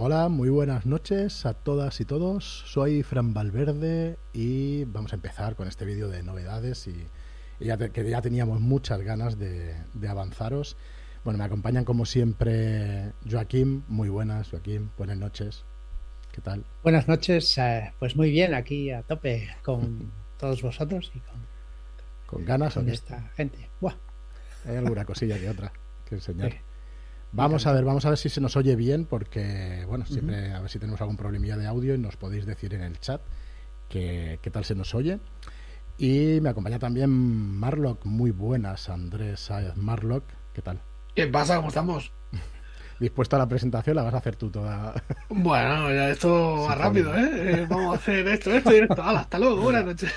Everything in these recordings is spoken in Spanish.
Hola, muy buenas noches a todas y todos. Soy Fran Valverde y vamos a empezar con este vídeo de novedades y, ya que ya teníamos muchas ganas de, avanzaros. Bueno, me acompañan como siempre Joaquín. Muy buenas, Joaquín. Buenas noches. ¿Qué tal? Buenas noches. Eh, pues muy bien, aquí a tope con todos vosotros y con, con ganas con esta gente. Buah. Hay alguna cosilla que otra que enseñar. Vamos a ver, vamos a ver si se nos oye bien, porque, bueno, siempre a ver si tenemos algún problemilla de audio y nos podéis decir en el chat qué, qué tal se nos oye. Y me acompaña también Marlock, muy buenas, Andrés Marlock, ¿qué tal? ¿Qué pasa? ¿Cómo estamos? Dispuesto a la presentación, la vas a hacer tú toda. Bueno, ya esto va rápido, ¿eh? Vamos a hacer esto, esto y esto. hasta luego, buenas noches.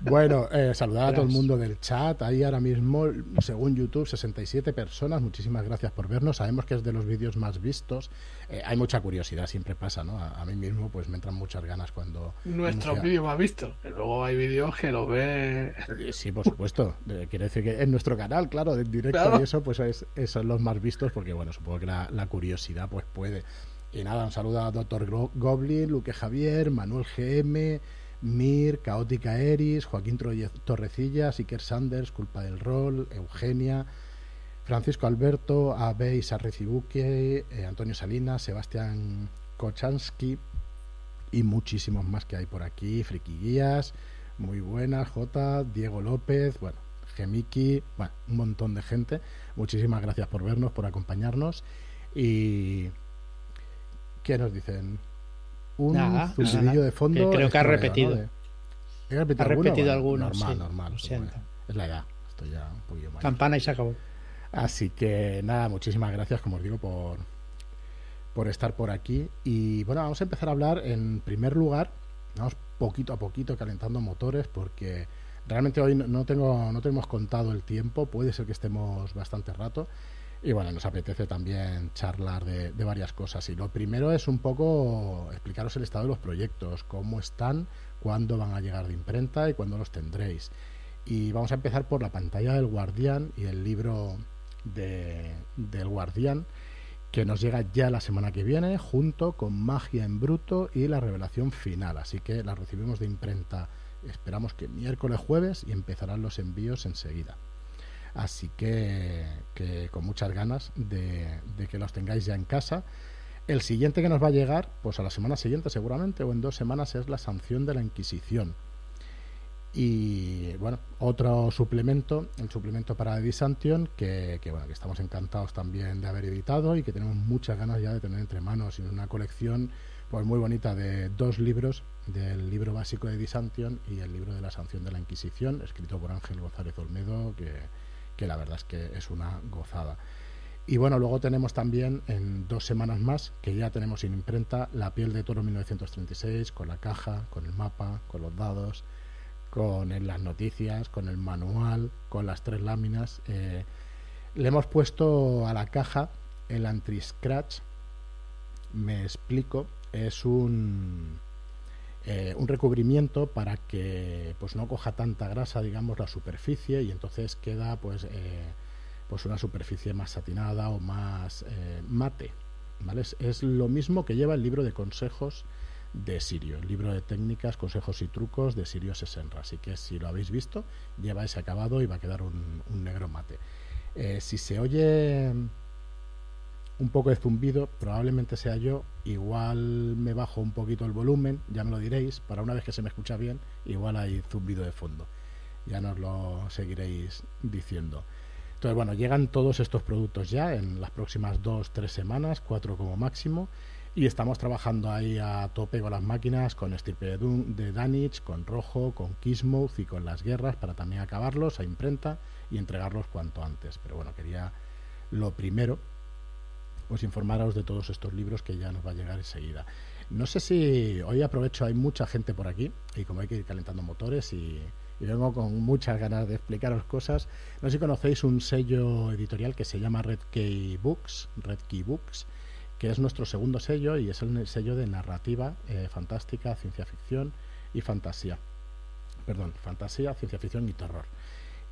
Bueno, eh, saludar a todo el mundo del chat. Ahí ahora mismo, según YouTube, 67 personas. Muchísimas gracias por vernos. Sabemos que es de los vídeos más vistos. Eh, hay mucha curiosidad, siempre pasa, ¿no? A, mí mismo, pues me entran muchas ganas cuando. Nuestro vídeo más visto. luego hay vídeos que lo ve. Eh, sí, por supuesto. Quiere decir que en nuestro canal, claro, en directo y eso, pues es, son los más vistos, porque, bueno, supongo que la, la curiosidad, pues puede. Y nada, un saludo a Doctor Goblin, Luque Javier, Manuel GM. Mir, Caótica Eris, Joaquín Torrecillas, Iker Sanders, Culpa del Rol, Eugenia, Francisco Alberto, Abey Sarrecibuque, eh, Antonio Salinas, Sebastián Kochansky y muchísimos más que hay por aquí, Friki Guías, muy buenas, J, Diego López, bueno, Gemiki, bueno, un montón de gente. Muchísimas gracias por vernos, por acompañarnos y ¿qué nos dicen? Un nada, de fondo. creo que ha repetido. ha repetido, algunos. Normal, normal. es la edad. Estoy ya un poquillo mal. Campana y se acabó. Así que nada, muchísimas gracias, como os digo, por, por estar por aquí. Y bueno, vamos a empezar a hablar en primer lugar, vamos poquito a poquito calentando motores, porque realmente hoy no, tengo, no tenemos contado el tiempo, puede ser que estemos bastante rato. Y bueno, nos apetece también charlar de, varias cosas. Y lo primero es un poco explicaros el estado de los proyectos, cómo están, cuándo van a llegar de imprenta y cuándo los tendréis. Y vamos a empezar por la pantalla del Guardián y el libro de, del Guardián, que nos llega ya la semana que viene, junto con Magia en Bruto y la revelación final. Así que la recibimos de imprenta, esperamos que miércoles, jueves, y empezarán los envíos enseguida. Así que, con muchas ganas de, que los tengáis ya en casa. El siguiente que nos va a llegar, pues a la semana siguiente seguramente, o en dos semanas, es la sanción de la Inquisición. Y bueno, otro suplemento, el suplemento para Edisantion, que, que, bueno, que estamos encantados también de haber editado y que tenemos muchas ganas ya de tener entre manos. Y una colección pues muy bonita de dos libros, del libro básico de Edisantion y el libro de la sanción de la Inquisición, escrito por Ángel González Olmedo, que que la verdad es que es una gozada. Y bueno, luego tenemos también en dos semanas más, que ya tenemos en imprenta, La piel de toro 1936, con la caja, con el mapa, con los dados, con las noticias, con el manual, con las tres láminas. Eh, le hemos puesto a la caja el anti-scratch. Me explico, es un eh, un recubrimiento para que pues no coja tanta grasa digamos la superficie y entonces queda pues eh, pues una superficie más satinada o más eh, mate ¿vale? Es, lo mismo que lleva el libro de consejos de Sirio, el libro de técnicas, consejos y trucos de Sirio Sesenra. Así que si lo habéis visto, lleva ese acabado y va a quedar un, un negro mate. si se oye un poco de zumbido, probablemente sea yo, igual me bajo un poquito el volumen, ya me lo diréis, para una vez que se me escucha bien, igual hay zumbido de fondo, ya nos lo seguiréis diciendo. Entonces, bueno, llegan todos estos productos ya en las próximas dos, tres semanas, cuatro como máximo, y estamos trabajando ahí a tope con las máquinas, con Estirpe de Danich, con Rojo, con Kismouth y con las guerras para también acabarlos a imprenta y entregarlos cuanto antes. Pero bueno, quería lo primero pues informaros de todos estos libros que ya nos va a llegar enseguida. No sé si hoy aprovecho, hay mucha gente por aquí y como hay que ir calentando motores y, vengo con muchas ganas de explicaros cosas. No sé si conocéis un sello editorial que se llama Red Key Books, Red Key Books, que es nuestro segundo sello y es el sello de narrativa eh, fantástica, ciencia ficción y fantasía. Perdón, fantasía, ciencia ficción y terror.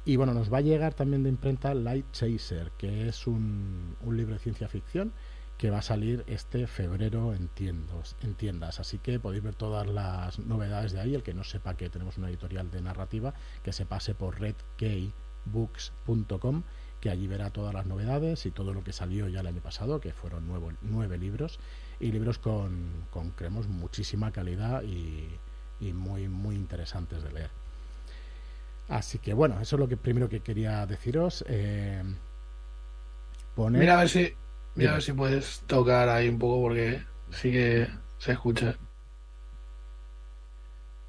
Y bueno, nos va a llegar también de imprenta Light Chaser, que es un, libro de ciencia ficción que va a salir este febrero en, tiendos, en tiendas. Así que podéis ver todas las novedades de ahí. El que no sepa que tenemos una editorial de narrativa, que se pase por redkeybooks.com, que allí verá todas las novedades y todo lo que salió ya el año pasado, que fueron nueve, nueve libros, y libros con, con creemos, muchísima calidad y, y muy, muy interesantes de leer. Así que bueno, eso es lo que primero que quería deciros. Eh, Mira a ver si Mira a ver si puedes tocar ahí un poco porque sí que se escucha.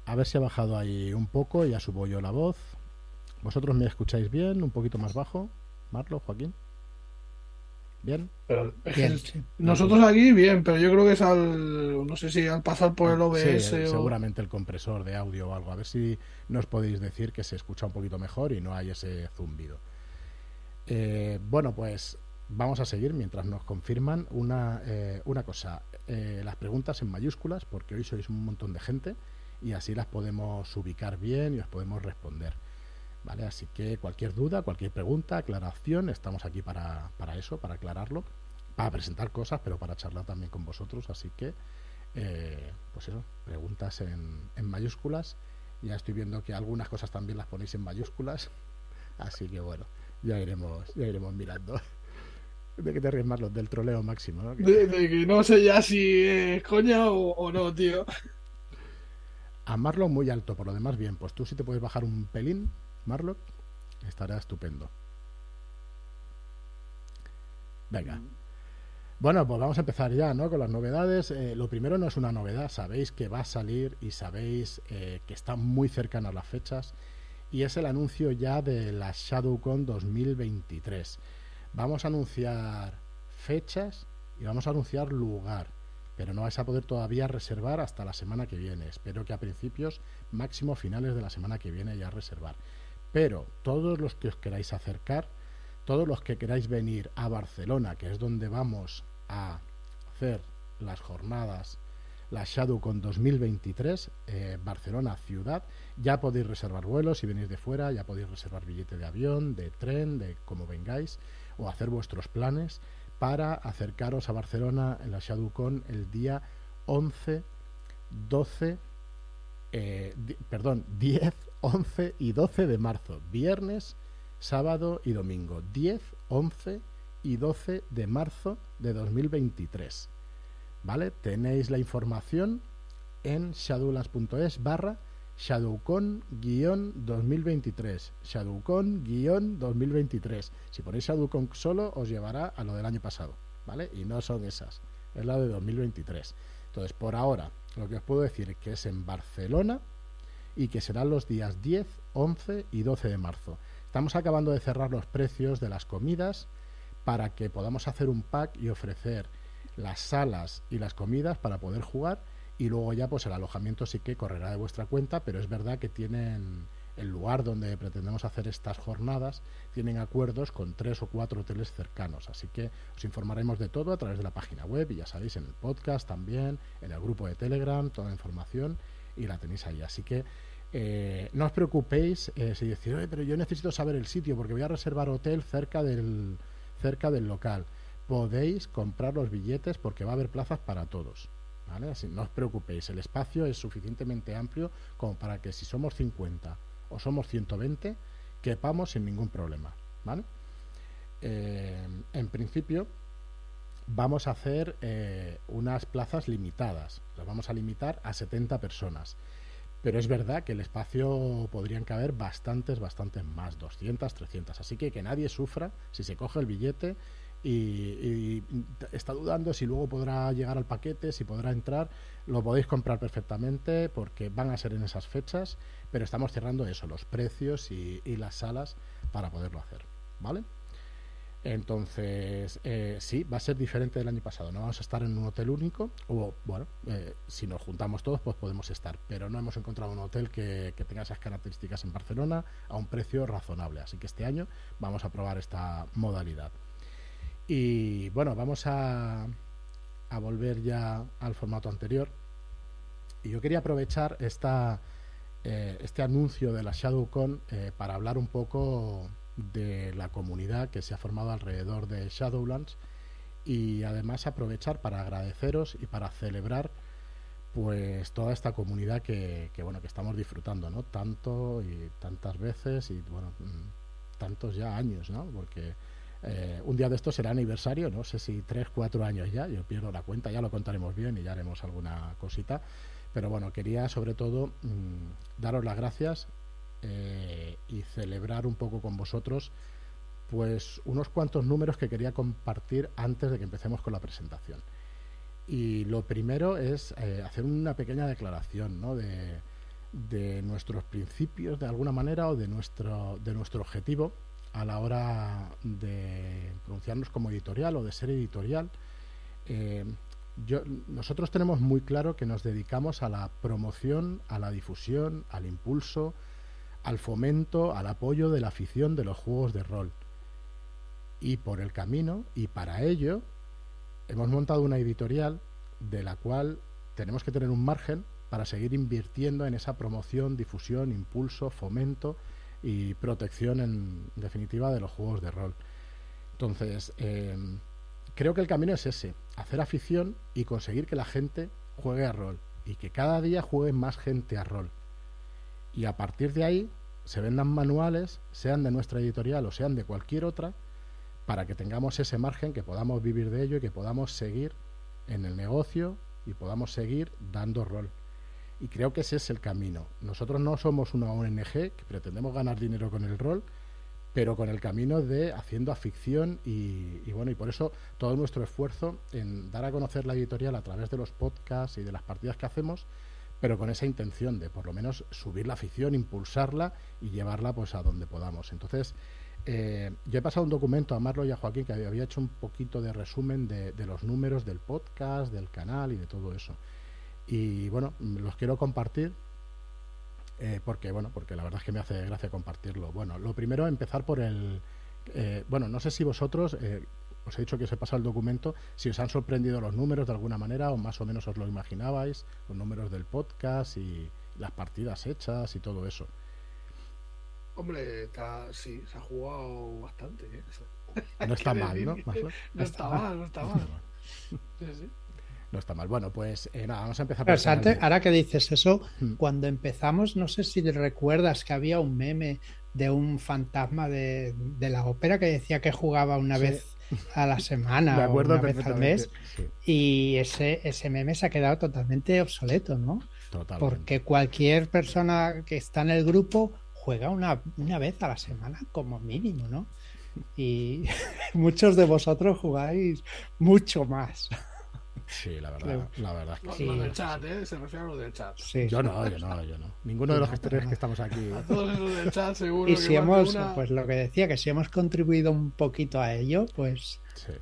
A ver si ha bajado ahí un poco, ya subo yo la voz. ¿Vosotros me escucháis bien? ¿Un poquito más bajo? Marlo, Joaquín. ¿Bien? Pero Nosotros aquí bien, pero yo creo que es al. No sé si al pasar por el OBS. Seguramente el compresor de audio o algo. A ver si nos podéis decir que se escucha un poquito mejor y no hay ese zumbido. Eh, bueno, pues vamos a seguir mientras nos confirman una, eh, una cosa. Eh, las preguntas en mayúsculas, porque hoy sois un montón de gente y así las podemos ubicar bien y os podemos responder. ¿Vale? Así que cualquier duda, cualquier pregunta, aclaración, estamos aquí para, para eso, para aclararlo, para presentar cosas, pero para charlar también con vosotros. Así que, eh, pues eso, preguntas en, en mayúsculas. Ya estoy viendo que algunas cosas también las ponéis en mayúsculas. Así que bueno, ya iremos, ya iremos mirando. De que te ríes más los del troleo máximo, ¿no? De, que no sé ya si es coña o, no, tío. A Marlock muy alto, por lo demás bien. Pues tú si te puedes bajar un pelín, Marlock, estará estupendo. Venga. Bueno, pues vamos a empezar ya, ¿no? Con las novedades. Eh, lo primero no es una novedad, sabéis que va a salir y sabéis eh, que está muy cercana a las fechas. Y es el anuncio ya de la ShadowCon 2023. Vamos a anunciar fechas y vamos a anunciar lugar, pero no vais a poder todavía reservar hasta la semana que viene. Espero que a principios, máximo finales de la semana que viene ya reservar. Pero todos los que os queráis acercar, todos los que queráis venir a Barcelona, que es donde vamos a hacer las jornadas, la ShadowCon 2023, eh, Barcelona ciudad, ya podéis reservar vuelos si venís de fuera, ya podéis reservar billete de avión, de tren, de como vengáis o hacer vuestros planes para acercaros a Barcelona en la ShadowCon el día 11, 12, eh, perdón, 10, 11 y 12 de marzo, viernes, sábado y domingo, 10, 11 y 12 de marzo de 2023. ¿Vale? Tenéis la información en shadowlands.es barra Shadowcon-2023. Shadowcon-2023. Si ponéis Shadowcon solo, os llevará a lo del año pasado, ¿vale? Y no son esas, es la de 2023. Entonces, por ahora, lo que os puedo decir es que es en Barcelona y que serán los días 10, 11 y 12 de marzo. Estamos acabando de cerrar los precios de las comidas para que podamos hacer un pack y ofrecer las salas y las comidas para poder jugar y luego ya pues el alojamiento sí que correrá de vuestra cuenta, pero es verdad que tienen el lugar donde pretendemos hacer estas jornadas, tienen acuerdos con tres o cuatro hoteles cercanos, así que os informaremos de todo a través de la página web y ya sabéis en el podcast también, en el grupo de Telegram, toda la información y la tenéis ahí, así que eh, no os preocupéis eh, si decís, pero yo necesito saber el sitio porque voy a reservar hotel cerca del, cerca del local. Podéis comprar los billetes porque va a haber plazas para todos no os preocupéis, el espacio es suficientemente amplio como para que si somos 50 o somos 120, quepamos sin ningún problema. ¿vale? Eh, en principio, vamos a hacer eh, unas plazas limitadas. Las vamos a limitar a 70 personas. Pero es verdad que el espacio podrían caber bastantes, bastantes más, 200, 300. Así que que nadie sufra si se coge el billete y, está dudando si luego podrá llegar al paquete, si podrá entrar, lo podéis comprar perfectamente porque van a ser en esas fechas, pero estamos cerrando eso, los precios y, las salas para poderlo hacer, ¿vale? Entonces, eh, sí, va a ser diferente del año pasado. No vamos a estar en un hotel único, o bueno, eh, si nos juntamos todos, pues podemos estar, pero no hemos encontrado un hotel que, que, tenga esas características en Barcelona a un precio razonable. Así que este año vamos a probar esta modalidad. Y bueno, vamos a, volver ya al formato anterior. Y yo quería aprovechar esta, eh, este anuncio de la ShadowCon eh, para hablar un poco de la comunidad que se ha formado alrededor de Shadowlands y además aprovechar para agradeceros y para celebrar pues toda esta comunidad que, bueno que estamos disfrutando no tanto y tantas veces y bueno mm, tantos ya años no porque eh, un día de esto será aniversario no sé si tres cuatro años ya yo pierdo la cuenta ya lo contaremos bien y ya haremos alguna cosita pero bueno quería sobre todo mm, daros las gracias eh, y celebrar un poco con vosotros pues unos cuantos números que quería compartir antes de que empecemos con la presentación. Y lo primero es eh, hacer una pequeña declaración ¿no? de, de, nuestros principios de alguna manera o de nuestro, de nuestro objetivo a la hora de pronunciarnos como editorial o de ser editorial. Eh, yo, nosotros tenemos muy claro que nos dedicamos a la promoción, a la difusión, al impulso, al fomento, al apoyo de la afición de los juegos de rol. Y por el camino, y para ello, hemos montado una editorial de la cual tenemos que tener un margen para seguir invirtiendo en esa promoción, difusión, impulso, fomento y protección en definitiva de los juegos de rol. Entonces, em, creo que el camino es ese, hacer afición y conseguir que la gente juegue a rol y que cada día juegue más gente a rol. Y a partir de ahí se vendan manuales, sean de nuestra editorial o sean de cualquier otra, para que tengamos ese margen, que podamos vivir de ello y que podamos seguir en el negocio y podamos seguir dando rol. Y creo que ese es el camino. Nosotros no somos una ONG que pretendemos ganar dinero con el rol, pero con el camino de haciendo afición y, y, bueno, y por eso todo nuestro esfuerzo en dar a conocer la editorial a través de los podcasts y de las partidas que hacemos, pero con esa intención de por lo menos subir la afición, impulsarla y llevarla pues a donde podamos. Entonces, eh, yo he pasado un documento a Marlo y a Joaquín que había hecho un poquito de resumen de, los números del podcast, del canal y de todo eso. Y bueno, los quiero compartir eh, porque bueno, porque la verdad es que me hace gracia compartirlo. Bueno, lo primero empezar por el eh, bueno, no sé si vosotros os he dicho que os he pasado el documento, si os han sorprendido los números de alguna manera o más o menos os lo imaginabais, los números del podcast y las partidas hechas y todo eso. Hombre, está, sí, se ha jugado bastante. ¿eh? No está mal, ¿no? No está mal, no está mal. No está mal. Bueno, pues eh, nada, vamos a empezar por Ahora que dices eso, hmm. cuando empezamos, no sé si recuerdas que había un meme de un fantasma de, la ópera que decía que jugaba una vez a la semana o una vez al mes. Y ese, ese meme se ha quedado totalmente obsoleto, ¿no? Porque cualquier persona que está en el grupo juega una, una vez a la semana como mínimo, ¿no? Y muchos de vosotros jugáis mucho más. Sí, la verdad, la verdad es que lo, del chat, ¿eh? Se refiere a lo del chat. Yo no, yo no, yo no. Ninguno de los gestores que estamos aquí. A todos esos del chat, seguro. Y si hemos, pues lo que decía, que si hemos contribuido un poquito a ello, pues sí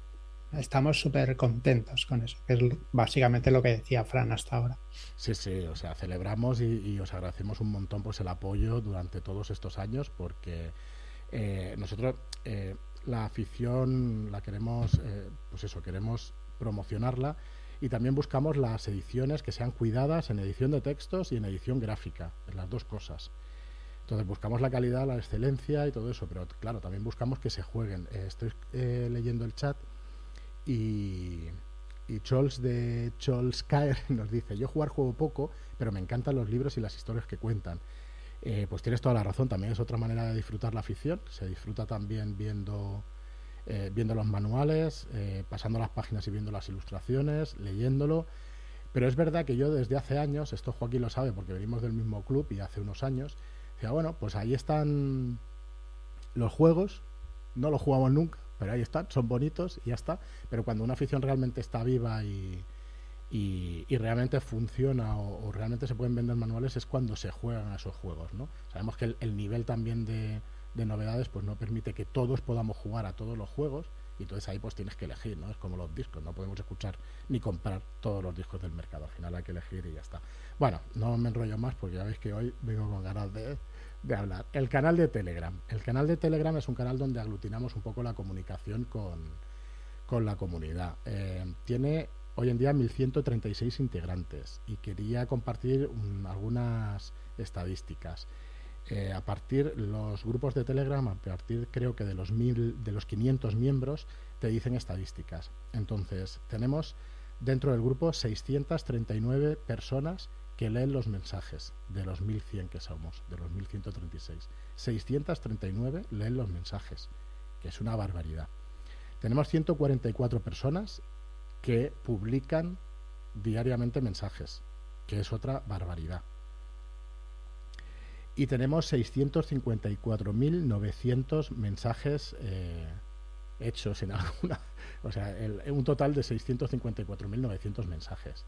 estamos súper contentos con eso, que es básicamente lo que decía Fran hasta ahora. Sí, sí, o sea, celebramos y, os agradecemos un montón pues el apoyo durante todos estos años porque eh, nosotros eh, la afición la queremos, eh, pues eso, queremos promocionarla y también buscamos las ediciones que sean cuidadas en edición de textos y en edición gráfica, en las dos cosas. Entonces buscamos la calidad, la excelencia y todo eso, pero claro, también buscamos que se jueguen. estoy leyendo el chat y, y Chols de Chols Caer nos dice, yo jugar juego poco, pero me encantan los libros y las historias que cuentan. Eh, pues tienes toda la razón, también es otra manera de disfrutar la afición, se disfruta también viendo, eh, viendo los manuales, eh, pasando las páginas y viendo las ilustraciones, leyéndolo. Pero es verdad que yo desde hace años, esto Joaquín lo sabe porque venimos del mismo club y hace unos años, decía, bueno, pues ahí están los juegos, no los jugamos nunca, pero ahí están, son bonitos y ya está. Pero cuando una afición realmente está viva y, y, realmente funciona o, realmente se pueden vender manuales es cuando se juegan a esos juegos, ¿no? Sabemos que el, nivel también de, de, novedades pues no permite que todos podamos jugar a todos los juegos y entonces ahí pues tienes que elegir, ¿no? Es como los discos, no podemos escuchar ni comprar todos los discos del mercado, al final hay que elegir y ya está. Bueno, no me enrollo más porque ya veis que hoy vengo con ganas de, de hablar. El canal de Telegram. El canal de Telegram es un canal donde aglutinamos un poco la comunicación con, con la comunidad. Eh, tiene hoy en día 1136 integrantes y quería compartir algunas estadísticas. Eh, a partir los grupos de Telegram, a partir creo que de los mil, de los 500 miembros, te dicen estadísticas. Entonces, tenemos dentro del grupo 639 personas que leen los mensajes de los 1100 que somos, de los 1136. 639 leen los mensajes, que es una barbaridad. Tenemos 144 personas que publican diariamente mensajes, que es otra barbaridad. Y tenemos 654.900 mensajes eh, hechos en alguna, o sea, un total de 654.900 mensajes.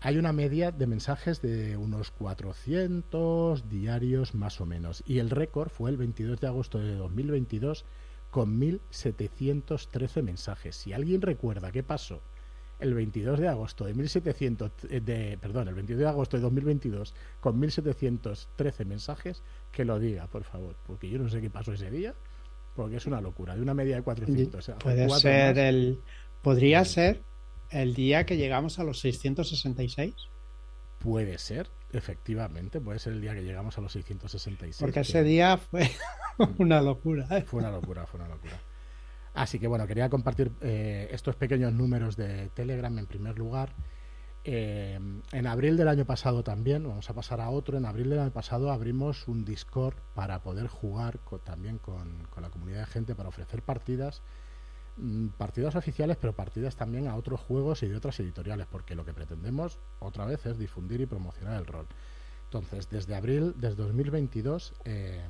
Hay una media de mensajes de unos 400 diarios más o menos. Y el récord fue el 22 de agosto de 2022 con 1.713 mensajes. Si alguien recuerda qué pasó el 22 de agosto de 1700 eh, de perdón, el 22 de agosto de 2022 con 1713 mensajes, que lo diga, por favor, porque yo no sé qué pasó ese día, porque es una locura, de una media de 400. Puede ser el podría ser el día que llegamos a los 666. Puede ser, efectivamente, puede ser el día que llegamos a los 666. Porque ese día fue una locura. ¿eh? Fue una locura, fue una locura. Así que bueno, quería compartir eh, estos pequeños números de Telegram en primer lugar. Eh, en abril del año pasado también, vamos a pasar a otro, en abril del año pasado abrimos un Discord para poder jugar también con, con, la comunidad de gente para ofrecer partidas, mm, partidas oficiales, pero partidas también a otros juegos y de otras editoriales, porque lo que pretendemos otra vez es difundir y promocionar el rol. Entonces, desde abril, desde 2022, eh,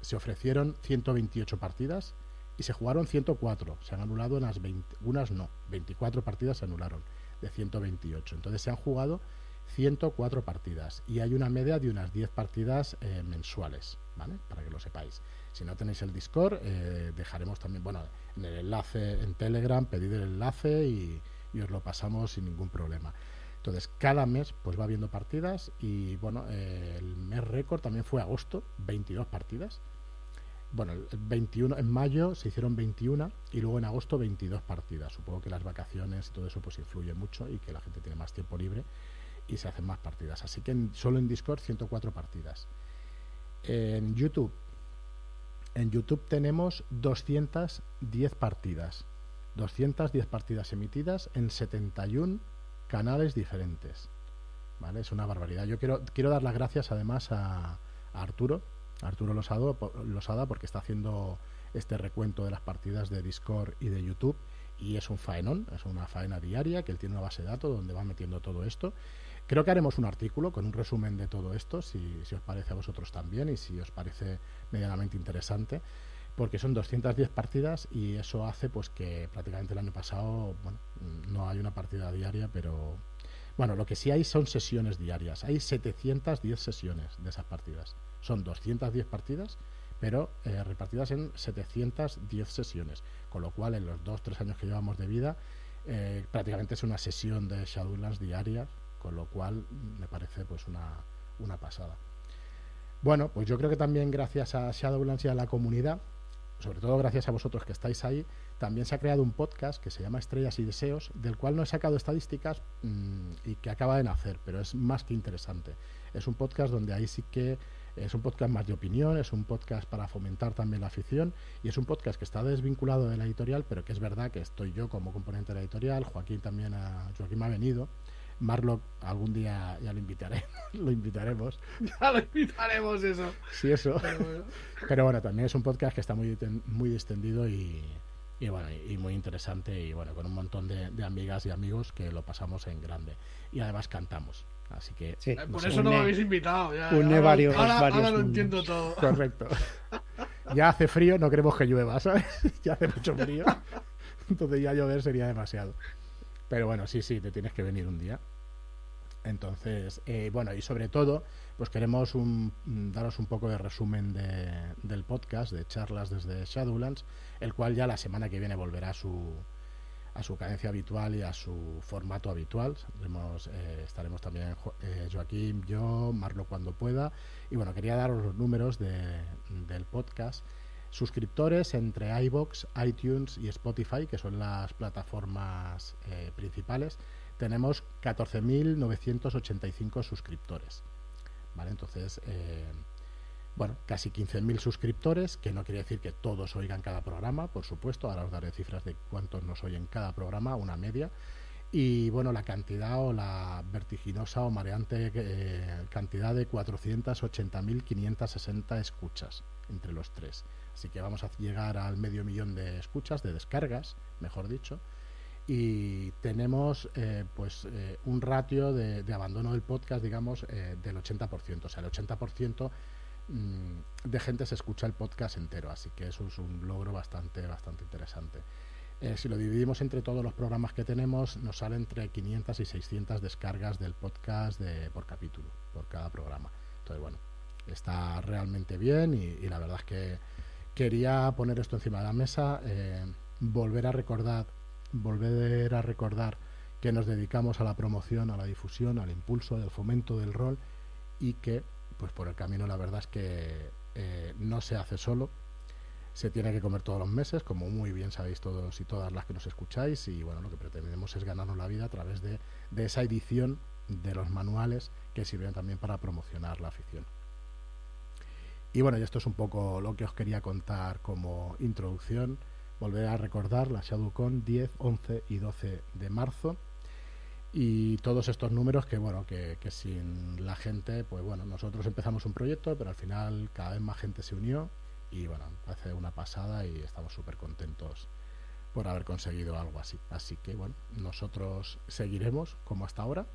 se ofrecieron 128 partidas y se jugaron 104. Se han anulado unas 20, unas no, 24 partidas se anularon de 128. Entonces se han jugado 104 partidas y hay una media de unas 10 partidas eh, mensuales, ¿vale? Para que lo sepáis. Si no tenéis el Discord, eh, dejaremos también, bueno, en el enlace en Telegram, pedid el enlace y, os lo pasamos sin ningún problema. Entonces, cada mes pues va habiendo partidas y bueno, eh, el mes récord también fue agosto, 22 partidas bueno, el 21, en mayo se hicieron 21 y luego en agosto 22 partidas. Supongo que las vacaciones y todo eso pues influye mucho y que la gente tiene más tiempo libre y se hacen más partidas. Así que solo en Discord 104 partidas. En YouTube, en YouTube tenemos 210 partidas. 210 partidas emitidas en 71 canales diferentes. ¿Vale? Es una barbaridad. Yo quiero, quiero dar las gracias además a Arturo, Arturo Losada, porque está haciendo este recuento de las partidas de Discord y de YouTube y es un faenón, es una faena diaria que él tiene una base de datos donde va metiendo todo esto. Creo que haremos un artículo con un resumen de todo esto, si, si os parece a vosotros también y si os parece medianamente interesante, porque son 210 partidas y eso hace pues que prácticamente el año pasado, bueno, no hay una partida diaria, pero bueno, lo que sí hay son sesiones diarias. Hay 710 sesiones de esas partidas. Son 210 partidas, pero eh, repartidas en 710 sesiones. Con lo cual, en los 2-3 años que llevamos de vida, eh, prácticamente es una sesión de Shadowlands diaria, con lo cual me parece pues una, una pasada. Bueno, pues yo creo que también gracias a Shadowlands y a la comunidad, sobre todo gracias a vosotros que estáis ahí, también se ha creado un podcast que se llama Estrellas y Deseos, del cual no he sacado estadísticas mm, y que acaba de nacer, pero es más que interesante. Es un podcast donde ahí sí que es un podcast más de opinión, es un podcast para fomentar también la afición y es un podcast que está desvinculado de la editorial, pero que es verdad que estoy yo como componente de la editorial, Joaquín también ha, Joaquín me ha venido. Marlock algún día ya lo invitaré, lo invitaremos. Ya lo invitaremos eso. Sí, eso. Pero bueno. también es un podcast que está muy, muy distendido y, y bueno, y muy interesante y bueno, con un montón de, de, amigas y amigos que lo pasamos en grande. Y además cantamos. Así que. Eh, por eso no me habéis invitado. Ya, une varios, ahora, lo entiendo todo. Correcto. ya hace frío, no queremos que llueva, ¿sabes? ya hace mucho frío. Entonces ya llover sería demasiado. Pero bueno, sí, sí, te tienes que venir un día. Entonces, eh, bueno, y sobre todo, pues queremos un, daros un poco de resumen de, del podcast, de charlas desde Shadowlands, el cual ya la semana que viene volverá a su, a su cadencia habitual y a su formato habitual. Eh, estaremos también eh, Joaquín, yo, Marlo cuando pueda. Y bueno, quería daros los números del podcast. Suscriptores entre iBox, iTunes y Spotify, que son las plataformas eh, principales, tenemos 14.985 suscriptores. ¿Vale? Entonces, bueno, casi 15.000 suscriptores, que no quiere decir que todos oigan cada programa, por supuesto, ahora os daré cifras de cuántos nos oyen cada programa, una media, y bueno, la cantidad o la vertiginosa o mareante eh, cantidad de 480.560 escuchas entre los tres. Así que vamos a llegar al medio millón de escuchas, de descargas, mejor dicho, y tenemos eh, pues eh, un ratio de, abandono del podcast, digamos, del 80%. O sea, el 80% mm, de gente se escucha el podcast entero, así que eso es un logro bastante, bastante interesante. Eh, si lo dividimos entre todos los programas que tenemos, nos sale entre 500 y 600 descargas del podcast por capítulo, por cada programa. Entonces, bueno, está realmente bien y, la verdad es que quería poner esto encima de la mesa, eh, volver a recordar, volver a recordar que nos dedicamos a la promoción, a la difusión, al impulso, del fomento del rol y que, pues por el camino, la verdad es que eh, no se hace solo, se tiene que comer todos los meses, como muy bien sabéis todos y todas las que nos escucháis, y bueno, lo que pretendemos es ganarnos la vida a través de, esa edición de los manuales que sirven también para promocionar la afición. Y bueno, y esto es un poco lo que os quería contar como introducción. Volver a recordar la ShadowCon 10, 11 y 12 de marzo. Y todos estos números que, bueno, que, que sin la gente, pues bueno, nosotros empezamos un proyecto, pero al final cada vez más gente se unió y bueno, hace una pasada y estamos súper contentos por haber conseguido algo así. Así que bueno, nosotros seguiremos como hasta ahora.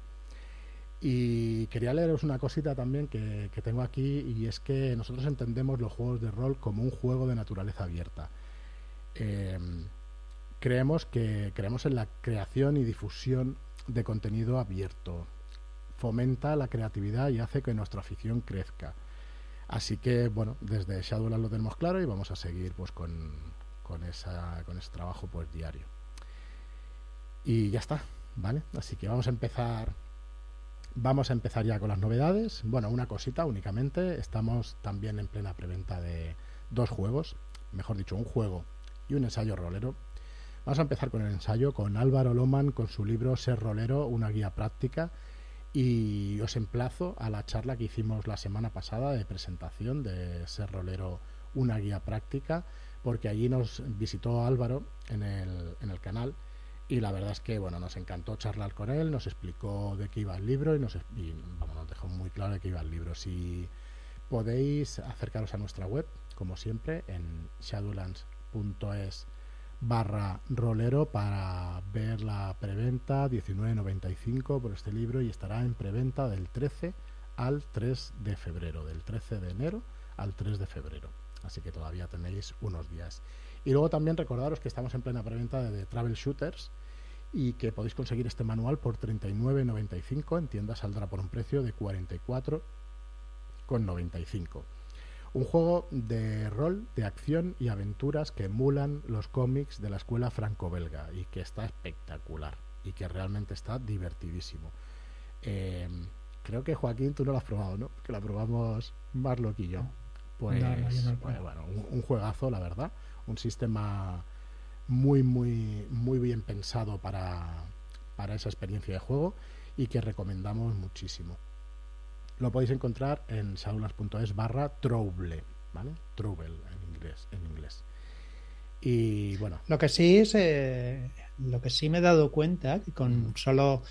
Y quería leeros una cosita también que, tengo aquí y es que nosotros entendemos los juegos de rol como un juego de naturaleza abierta. Em, creemos que creemos en la creación y difusión de contenido abierto. Fomenta la creatividad y hace que nuestra afición crezca Así que, bueno, desde Shadowlands lo tenemos claro y vamos a seguir pues con, con, esa, con ese trabajo pues diario. Y ya está, ¿vale? Así que vamos a empezar vamos a empezar ya con las novedades. Bueno, una cosita únicamente. Estamos también en plena preventa de dos juegos, mejor dicho, un juego y un ensayo rolero. Vamos a empezar con el ensayo con Álvaro Loman con su libro Ser Rolero, una guía práctica y os emplazo a la charla que hicimos la semana pasada de presentación de Ser Rolero, una guía práctica, porque allí nos visitó Álvaro en el, en el canal y la verdad es que bueno nos encantó charlar con él, nos explicó de qué iba el libro y nos, nos dejó muy claro de qué iba el libro. Si podéis acercaros a nuestra web, como siempre, en shadowlands.es barra rolero para ver la preventa 19.95 por este libro y estará en preventa del 13 al 3 de febrero, del 13 de enero al 3 de febrero. Así que todavía tenéis unos días. Y luego también recordaros que estamos en plena preventa de, Travel Shooters y que podéis conseguir este manual por 39.95 en tienda saldrá por un precio de 44,95 un juego de rol, de acción y aventuras que emulan los cómics de la escuela franco-belga y que está espectacular y que realmente está divertidísimo. Em, creo que Joaquín tú no lo has probado, ¿no? Que lo probamos Marlock y yo. Pues, pues bueno, un, juegazo, la verdad. Un sistema muy, muy, muy bien pensado para, para esa experiencia de juego y que recomendamos muchísimo lo podéis encontrar en saulas.es barra trouble, ¿vale? Trouble en inglés, en inglés. Y bueno. Lo que sí es, eh, lo que sí me he dado cuenta, que con solo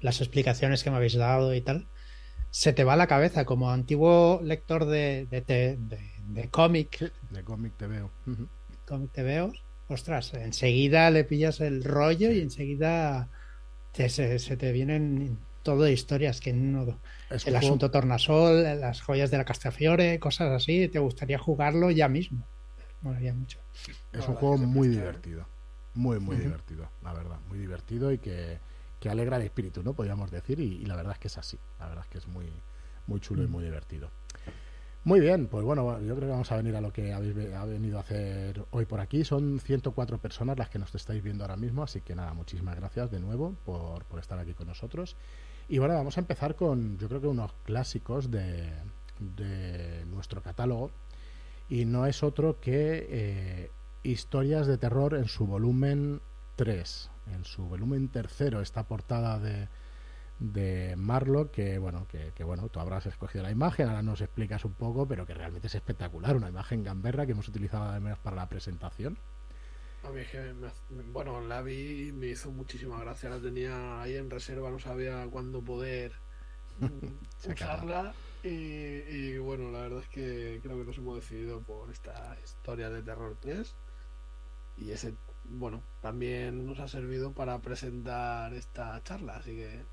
las explicaciones que me habéis dado y tal, se te va a la cabeza como antiguo lector de, de, de, cómic. de cómic te veo. Cómic te veo. Ostras, enseguida le pillas el rollo y enseguida se, se, te vienen todo de historias que no. el asunto Tornasol, las joyas de la Castafiore, cosas así, te gustaría jugarlo ya mismo. mucho. Es un juego muy divertido. Muy, muy divertido, la verdad. Muy divertido y que, alegra el espíritu, ¿no? Podríamos decir, y, la verdad es que es así. La verdad es que es muy, muy chulo y muy divertido. Muy bien, pues bueno, yo creo que vamos a venir a lo que habéis venido a hacer hoy por aquí. Son 104 personas las que nos estáis viendo ahora mismo, así que nada, muchísimas gracias de nuevo por, por estar aquí con nosotros. Y bueno, vamos a empezar con, yo creo que unos clásicos de, de nuestro catálogo. Y no es otro que eh, Historias de Terror en su volumen 3, en su volumen tercero, esta portada de, de Marlock que bueno que, bueno tú habrás escogido la imagen ahora nos explicas un poco pero que realmente es espectacular. Una imagen gamberra que hemos utilizado además para la presentación a mí es que bueno la vi me hizo muchísima gracia. La tenía ahí en reserva no sabía cuándo poder usarla. Y, y, bueno la verdad es que creo que nos hemos decidido por esta historia de terror 3 y ese bueno también nos ha servido para presentar esta charla así que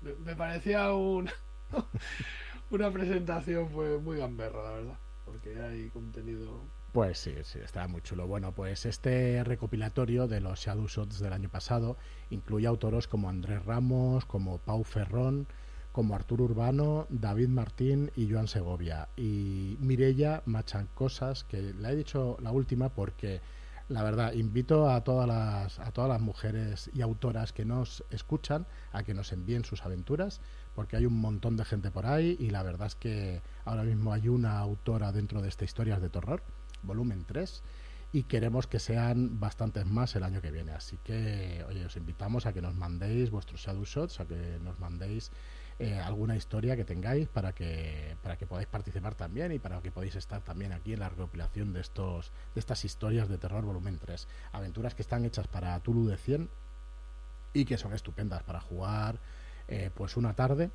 me, parecía un, una presentación pues, muy gamberra, la verdad, porque hay contenido. Pues sí, sí, está muy chulo. Bueno, pues este recopilatorio de los Shadow Shots del año pasado incluye autores como Andrés Ramos, como Pau Ferrón, como Arturo Urbano, David Martín y Joan Segovia. Y Mirella Machan Cosas, que la he dicho la última porque la verdad, invito a todas las, a todas las mujeres y autoras que nos escuchan a que nos envíen sus aventuras, porque hay un montón de gente por ahí y la verdad es que ahora mismo hay una autora dentro de esta Historias de Terror, volumen 3, y queremos que sean bastantes más el año que viene. Así que, oye, os invitamos a que nos mandéis vuestros shadow shots, a que nos mandéis eh, alguna historia que tengáis para que para que podáis participar también y para que podáis estar también aquí en la recopilación de estos de estas historias de terror volumen 3 aventuras que están hechas para Tulu de 100 y que son estupendas para jugar eh, pues una tarde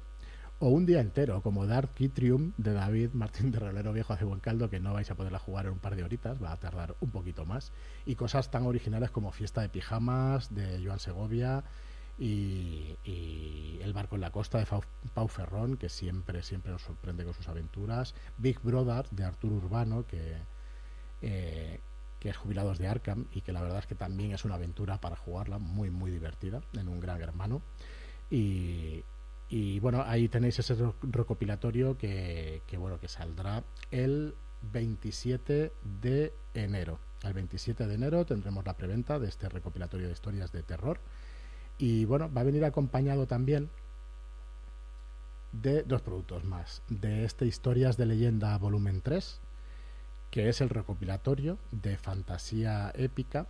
o un día entero, como Dark Kitrium de David Martín de Rolero Viejo hace buen caldo, que no vais a poderla jugar en un par de horitas, va a tardar un poquito más. Y cosas tan originales como Fiesta de Pijamas de Joan Segovia, y, El barco en la costa de Pau Ferrón, que siempre, siempre nos sorprende con sus aventuras. Big Brother de Arturo Urbano, que, eh, que es Jubilados de Arkham y que la verdad es que también es una aventura para jugarla, muy, muy divertida, en un gran hermano. Y, y bueno, ahí tenéis ese recopilatorio que, bueno, que saldrá el 27 de enero. El 27 de enero tendremos la preventa de este recopilatorio de historias de terror y bueno, va a venir acompañado también de dos productos más. De este Historias de Leyenda Volumen 3, que es el recopilatorio de fantasía épica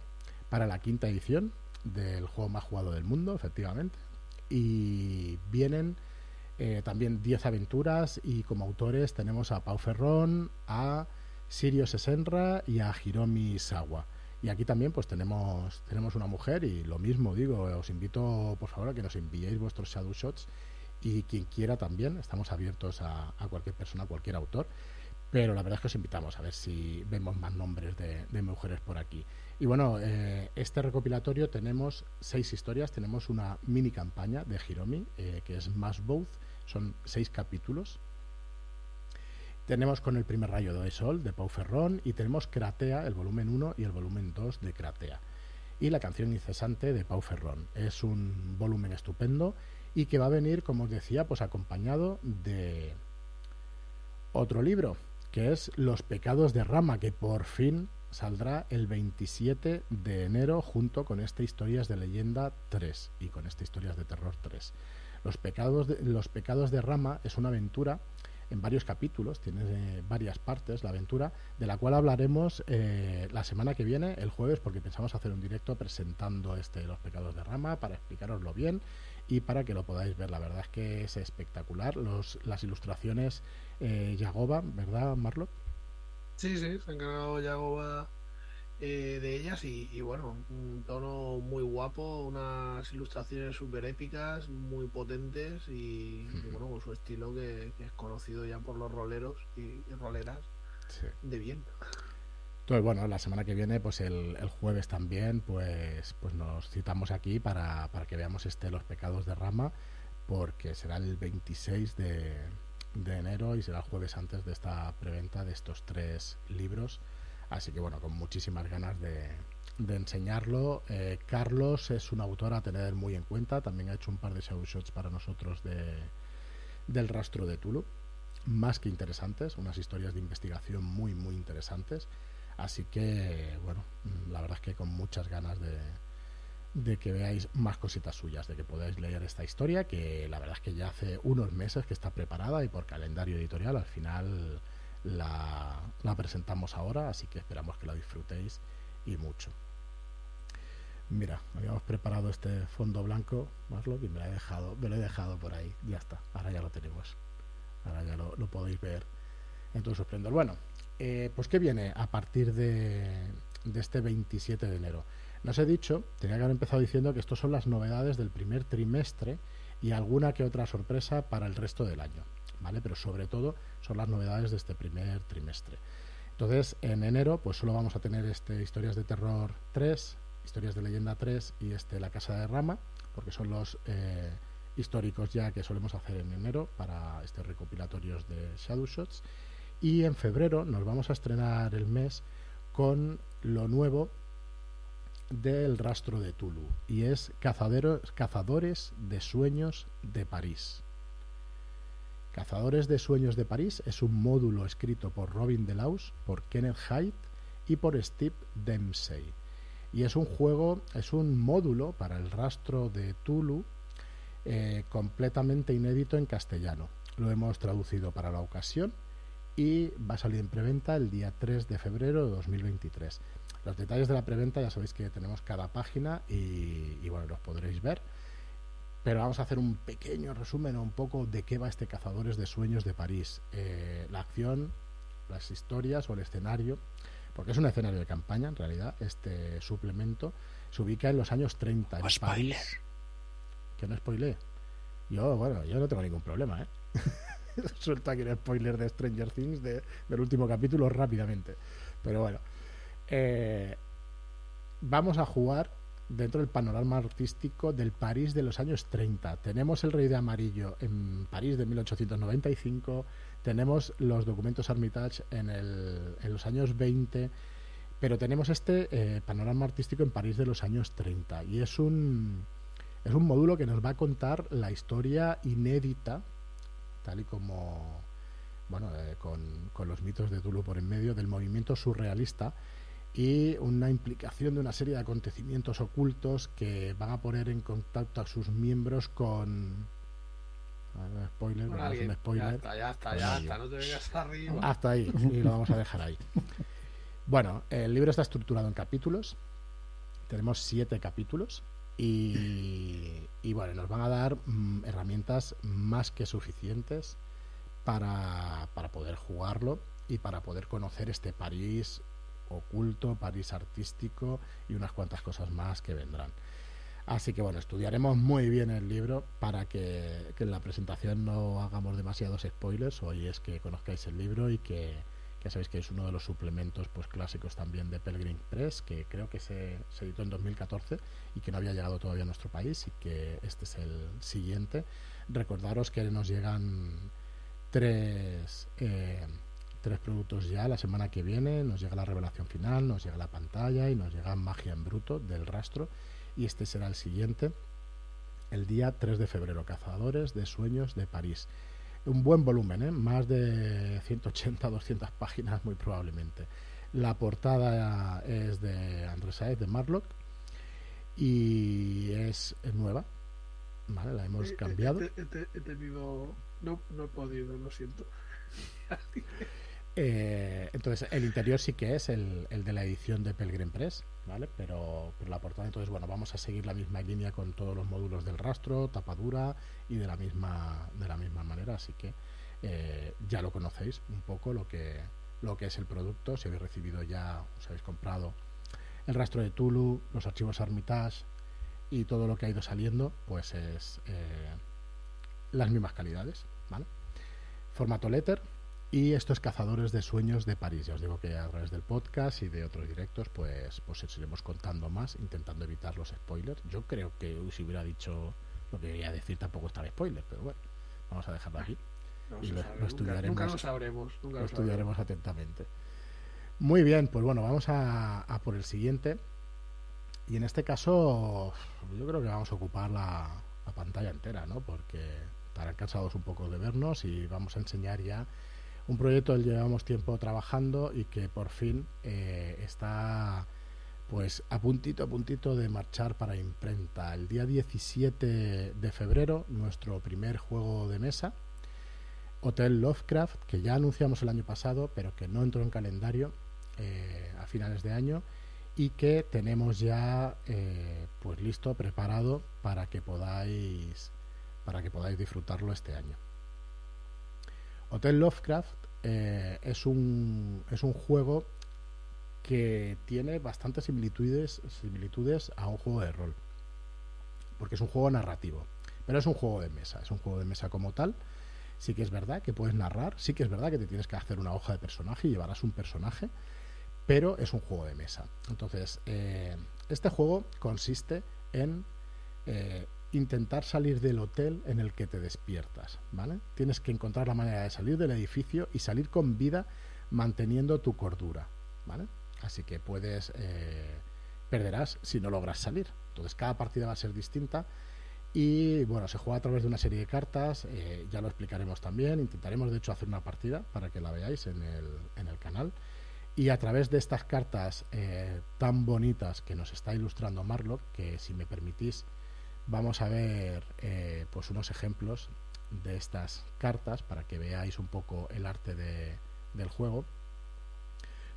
para la quinta edición del juego más jugado del mundo, efectivamente. Y vienen eh, también 10 aventuras y como autores tenemos a Pau Ferrón, a Sirio Sesenra y a Hiromi Sawa. Y aquí también pues tenemos, tenemos una mujer y lo mismo digo, os invito por favor a que nos enviéis vuestros shadow shots y quien quiera también, estamos abiertos a, cualquier persona, a cualquier autor, pero la verdad es que os invitamos a ver si vemos más nombres de, mujeres por aquí. Y bueno, eh, este recopilatorio tenemos seis historias, tenemos una mini campaña de Hiromi, eh, que es Más Both, son seis capítulos, tenemos con el primer rayo de sol de Pau Ferrón y tenemos Cratea, el volumen 1 y el volumen 2 de Cratea. Y la canción incesante de Pau Ferrón. Es un volumen estupendo y que va a venir, como os decía, pues acompañado de otro libro, que es Los pecados de Rama, que por fin saldrá el 27 de enero junto con este Historias de Leyenda 3 y con este Historias de Terror 3. Los pecados de, los pecados de Rama es una aventura en varios capítulos, tiene eh, varias partes la aventura, de la cual hablaremos eh, la semana que viene, el jueves, porque pensamos hacer un directo presentando este Los pecados de Rama para explicaroslo bien y para que lo podáis ver. La verdad es que es espectacular. Los, las ilustraciones eh, ¿verdad, Marlo? Sí, sí, se ha encargado Yagoba eh, de ellas y, bueno, un tono muy guapo, unas ilustraciones súper épicas, muy potentes y, bueno, con su estilo que, es conocido ya por los roleros y, roleras de bien. Entonces, bueno, la semana que viene, pues el, jueves también, pues, pues nos citamos aquí para, para que veamos este Los Pecados de Rama, porque será el 26 de, de enero y será el jueves antes de esta preventa de estos tres libros Así que bueno, con muchísimas ganas de, enseñarlo. Eh, Carlos es un autor a tener muy en cuenta. También ha hecho un par de shots para nosotros de, del rastro de Tulu. Más que interesantes, unas historias de investigación muy, muy interesantes. Así que, bueno, la verdad es que con muchas ganas de, de que veáis más cositas suyas, de que podáis leer esta historia, que la verdad es que ya hace unos meses que está preparada y por calendario editorial al final la, presentamos ahora, así que esperamos que la disfrutéis y mucho. Mira, habíamos preparado este fondo blanco, lo que me lo he dejado, me lo he dejado por ahí. Ya está, ahora ya lo tenemos. Ahora ya lo, podéis ver en todo su. Bueno, eh, pues ¿qué viene a partir de, de este 27 de enero? Nos he dicho, tenía que haber empezado diciendo que estos son las novedades del primer trimestre y alguna que otra sorpresa para el resto del año, ¿vale? Pero sobre todo son las novedades de este primer trimestre. Entonces, en enero, pues solo vamos a tener este Historias de Terror 3, Historias de Leyenda 3 y este La Casa de Rama, porque son los eh, históricos ya que solemos hacer en enero para estos recopilatorios de Shadow Shots. Y en febrero nos vamos a estrenar el mes con lo nuevo del rastro de Tulu y es Cazadores de Sueños de París. Cazadores de Sueños de París es un módulo escrito por Robin Delaus, por Kenneth Haidt y por Steve Dempsey. Y es un juego, es un módulo para el rastro de Tulu eh, completamente inédito en castellano. Lo hemos traducido para la ocasión y va a salir en preventa el día 3 de febrero de 2023. Los detalles de la preventa ya sabéis que tenemos cada página y, y bueno, los podréis ver. Pero vamos a hacer un pequeño resumen un poco de qué va este Cazadores de Sueños de París. Eh, la acción, las historias o el escenario, porque es un escenario de campaña en realidad, este suplemento, se ubica en los años 30 en París. Que no spoilé. Yo, bueno, yo no tengo ningún problema, ¿eh? Suelta aquí el spoiler de Stranger Things del último capítulo rápidamente. Pero bueno. Eh, vamos a jugar dentro del panorama artístico del París de los años 30. Tenemos el Rey de Amarillo en París de 1895, tenemos los documentos Armitage en, los años 20, pero tenemos este eh, panorama artístico en París de los años 30 y es un, es un módulo que nos va a contar la historia inédita, tal y como, bueno, eh, con, con los mitos de Tulu por en medio, del movimiento surrealista y una implicación de una serie de acontecimientos ocultos que van a poner en contacto a sus miembros con spoiler, spoiler. Ya está, ya está, no te vengas arriba. Hasta ahí, y lo vamos a dejar ahí. Bueno, el libro está estructurado en capítulos. Tenemos siete capítulos. Y, y bueno, nos van a dar mm, herramientas más que suficientes para, para poder jugarlo y para poder conocer este París oculto, París artístico y unas cuantas cosas más que vendrán. Así que bueno, estudiaremos muy bien el libro para que, en la presentación no hagamos demasiados spoilers. Hoy es que conozcáis el libro y que ya sabéis que es uno de los suplementos pues clásicos también de Pelgrim Press, que creo que se, editó en 2014 y que no había llegado todavía a nuestro país y que este es el siguiente. Recordaros que nos llegan tres... Eh, tres productos ya la semana que viene, nos llega la revelación final, nos llega la pantalla y nos llega magia en bruto del rastro y este será el siguiente, el día 3 de febrero, Cazadores de Sueños de París. Un buen volumen, ¿eh? más de 180, 200 páginas muy probablemente. La portada es de Andrés Saez, de Marlock, y es nueva, ¿vale? La hemos cambiado. He, tenido... No, no he podido, lo siento. Eh, entonces, el interior sí que es el, de la edición de Pelgrim Press, ¿vale? Pero, la portada, entonces, bueno, vamos a seguir la misma línea con todos los módulos del rastro, tapadura y de la misma, de la misma manera, así que eh, ya lo conocéis un poco lo que, lo que es el producto, si habéis recibido ya, os habéis comprado el rastro de Tulu, los archivos Armitage y todo lo que ha ido saliendo, pues es eh, las mismas calidades. Formato letter, y estos cazadores de sueños de París. Ya os digo que a través del podcast y de otros directos, pues, pues iremos contando más, intentando evitar los spoilers. Yo creo que si hubiera dicho lo que quería decir tampoco estaba spoiler, pero bueno, vamos a dejarlo aquí. y lo, estudiaremos. Nunca, lo sabremos. lo, estudiaremos atentamente. Muy bien, pues bueno, vamos a, por el siguiente. Y en este caso, yo creo que vamos a ocupar la, la pantalla entera, ¿no? Porque estarán cansados un poco de vernos y vamos a enseñar ya un proyecto que llevamos tiempo trabajando y que por fin eh, está pues a puntito a puntito de marchar para imprenta. El día 17 de febrero, nuestro primer juego de mesa, Hotel Lovecraft, que ya anunciamos el año pasado, pero que no entró en calendario eh, a finales de año y que tenemos ya eh, pues listo, preparado para que podáis para que podáis disfrutarlo este año. Hotel Lovecraft eh, es, un, es un juego que tiene bastantes similitudes, similitudes a un juego de rol, porque es un juego narrativo, pero es un juego de mesa, es un juego de mesa como tal. Sí que es verdad que puedes narrar, sí que es verdad que te tienes que hacer una hoja de personaje y llevarás un personaje, pero es un juego de mesa. Entonces, eh, este juego consiste en eh, intentar salir del hotel en el que te despiertas. Tienes que encontrar la manera de salir del edificio y salir con vida manteniendo tu cordura. Así que puedes eh, perderás si no logras salir. Entonces cada partida va a ser distinta y bueno, se juega a través de una serie de cartas, ya lo explicaremos también, intentaremos de hecho hacer una partida para que la veáis en el, en el canal y a través de estas cartas eh, tan bonitas que nos está ilustrando Marlock, que si me permitís vamos a ver eh, pues unos ejemplos de estas cartas para que veáis un poco el arte de, del juego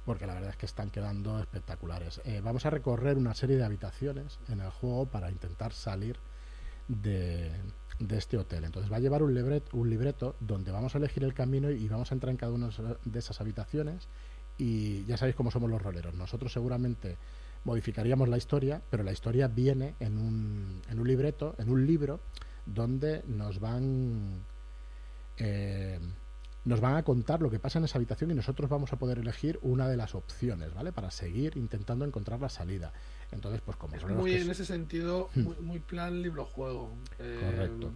porque la verdad es que están quedando espectaculares. Eh, vamos a recorrer una serie de habitaciones en el juego para intentar salir de, de este hotel. Entonces va a llevar un libreto, un libreto donde vamos a elegir el camino y vamos a entrar en cada una de esas habitaciones y ya sabéis cómo somos los roleros. Nosotros seguramente modificaríamos la historia, pero la historia viene en un, en un libreto, en un libro, donde nos van eh, nos van a contar lo que pasa en esa habitación y nosotros vamos a poder elegir una de las opciones, ¿vale? Para seguir intentando encontrar la salida. Entonces, pues como es muy en ese sentido hmm. muy, plan libro juego. Eh, Correcto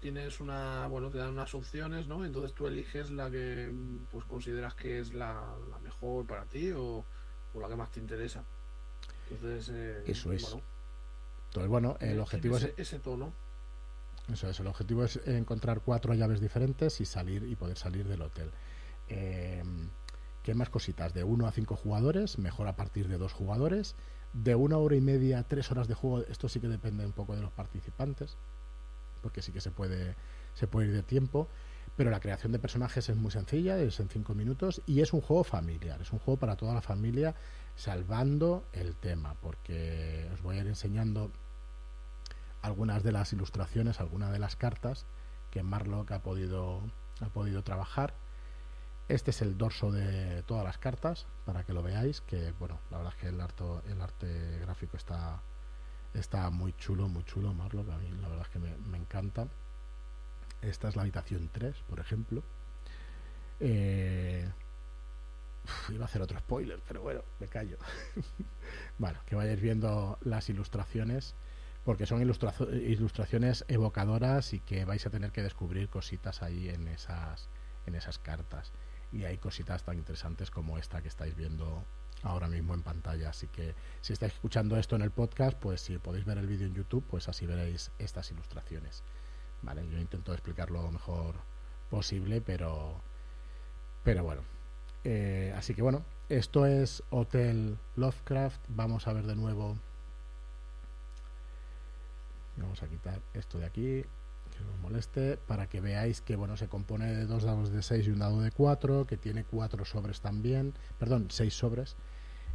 tienes una, bueno, te dan unas opciones, ¿no? Entonces tú eliges la que pues consideras que es la, mejor para ti o, la que más te interesa. Entonces, eh, eso es. Bueno, Entonces, bueno, el objetivo es ese tono. Eso es, el objetivo es encontrar cuatro llaves diferentes y salir y poder salir del hotel. Eh, ¿Qué más cositas? De uno a cinco jugadores, mejor a partir de dos jugadores. De una hora y media a tres horas de juego, esto sí que depende un poco de los participantes porque sí que se puede, se puede ir de tiempo. Pero la creación de personajes es muy sencilla, es en 5 minutos y es un juego familiar, es un juego para toda la familia, salvando el tema, porque os voy a ir enseñando algunas de las ilustraciones, algunas de las cartas que Marlock ha podido, ha podido trabajar. Este es el dorso de todas las cartas, para que lo veáis, que bueno, la verdad es que el, el arte gráfico está, Está muy chulo, muy chulo Marlock. A mí la verdad es que me, encanta. Esta es la habitación 3, por ejemplo. Eh, iba a hacer otro spoiler, pero bueno, me callo. bueno, que vayáis viendo las ilustraciones, porque son ilustraciones evocadoras y que vais a tener que descubrir cositas ahí en esas, en esas cartas. Y hay cositas tan interesantes como esta que estáis viendo ahora mismo en pantalla. Así que si estáis escuchando esto en el podcast, pues si podéis ver el vídeo en YouTube, pues así veréis estas ilustraciones. Vale, yo intento explicarlo lo mejor posible, pero, pero bueno. Eh, así que bueno, esto es Hotel Lovecraft. Vamos a ver de nuevo. Vamos a quitar esto de aquí que no moleste para que veáis que bueno se compone de dos dados de 6 y un dado de 4 que tiene cuatro sobres también perdón seis sobres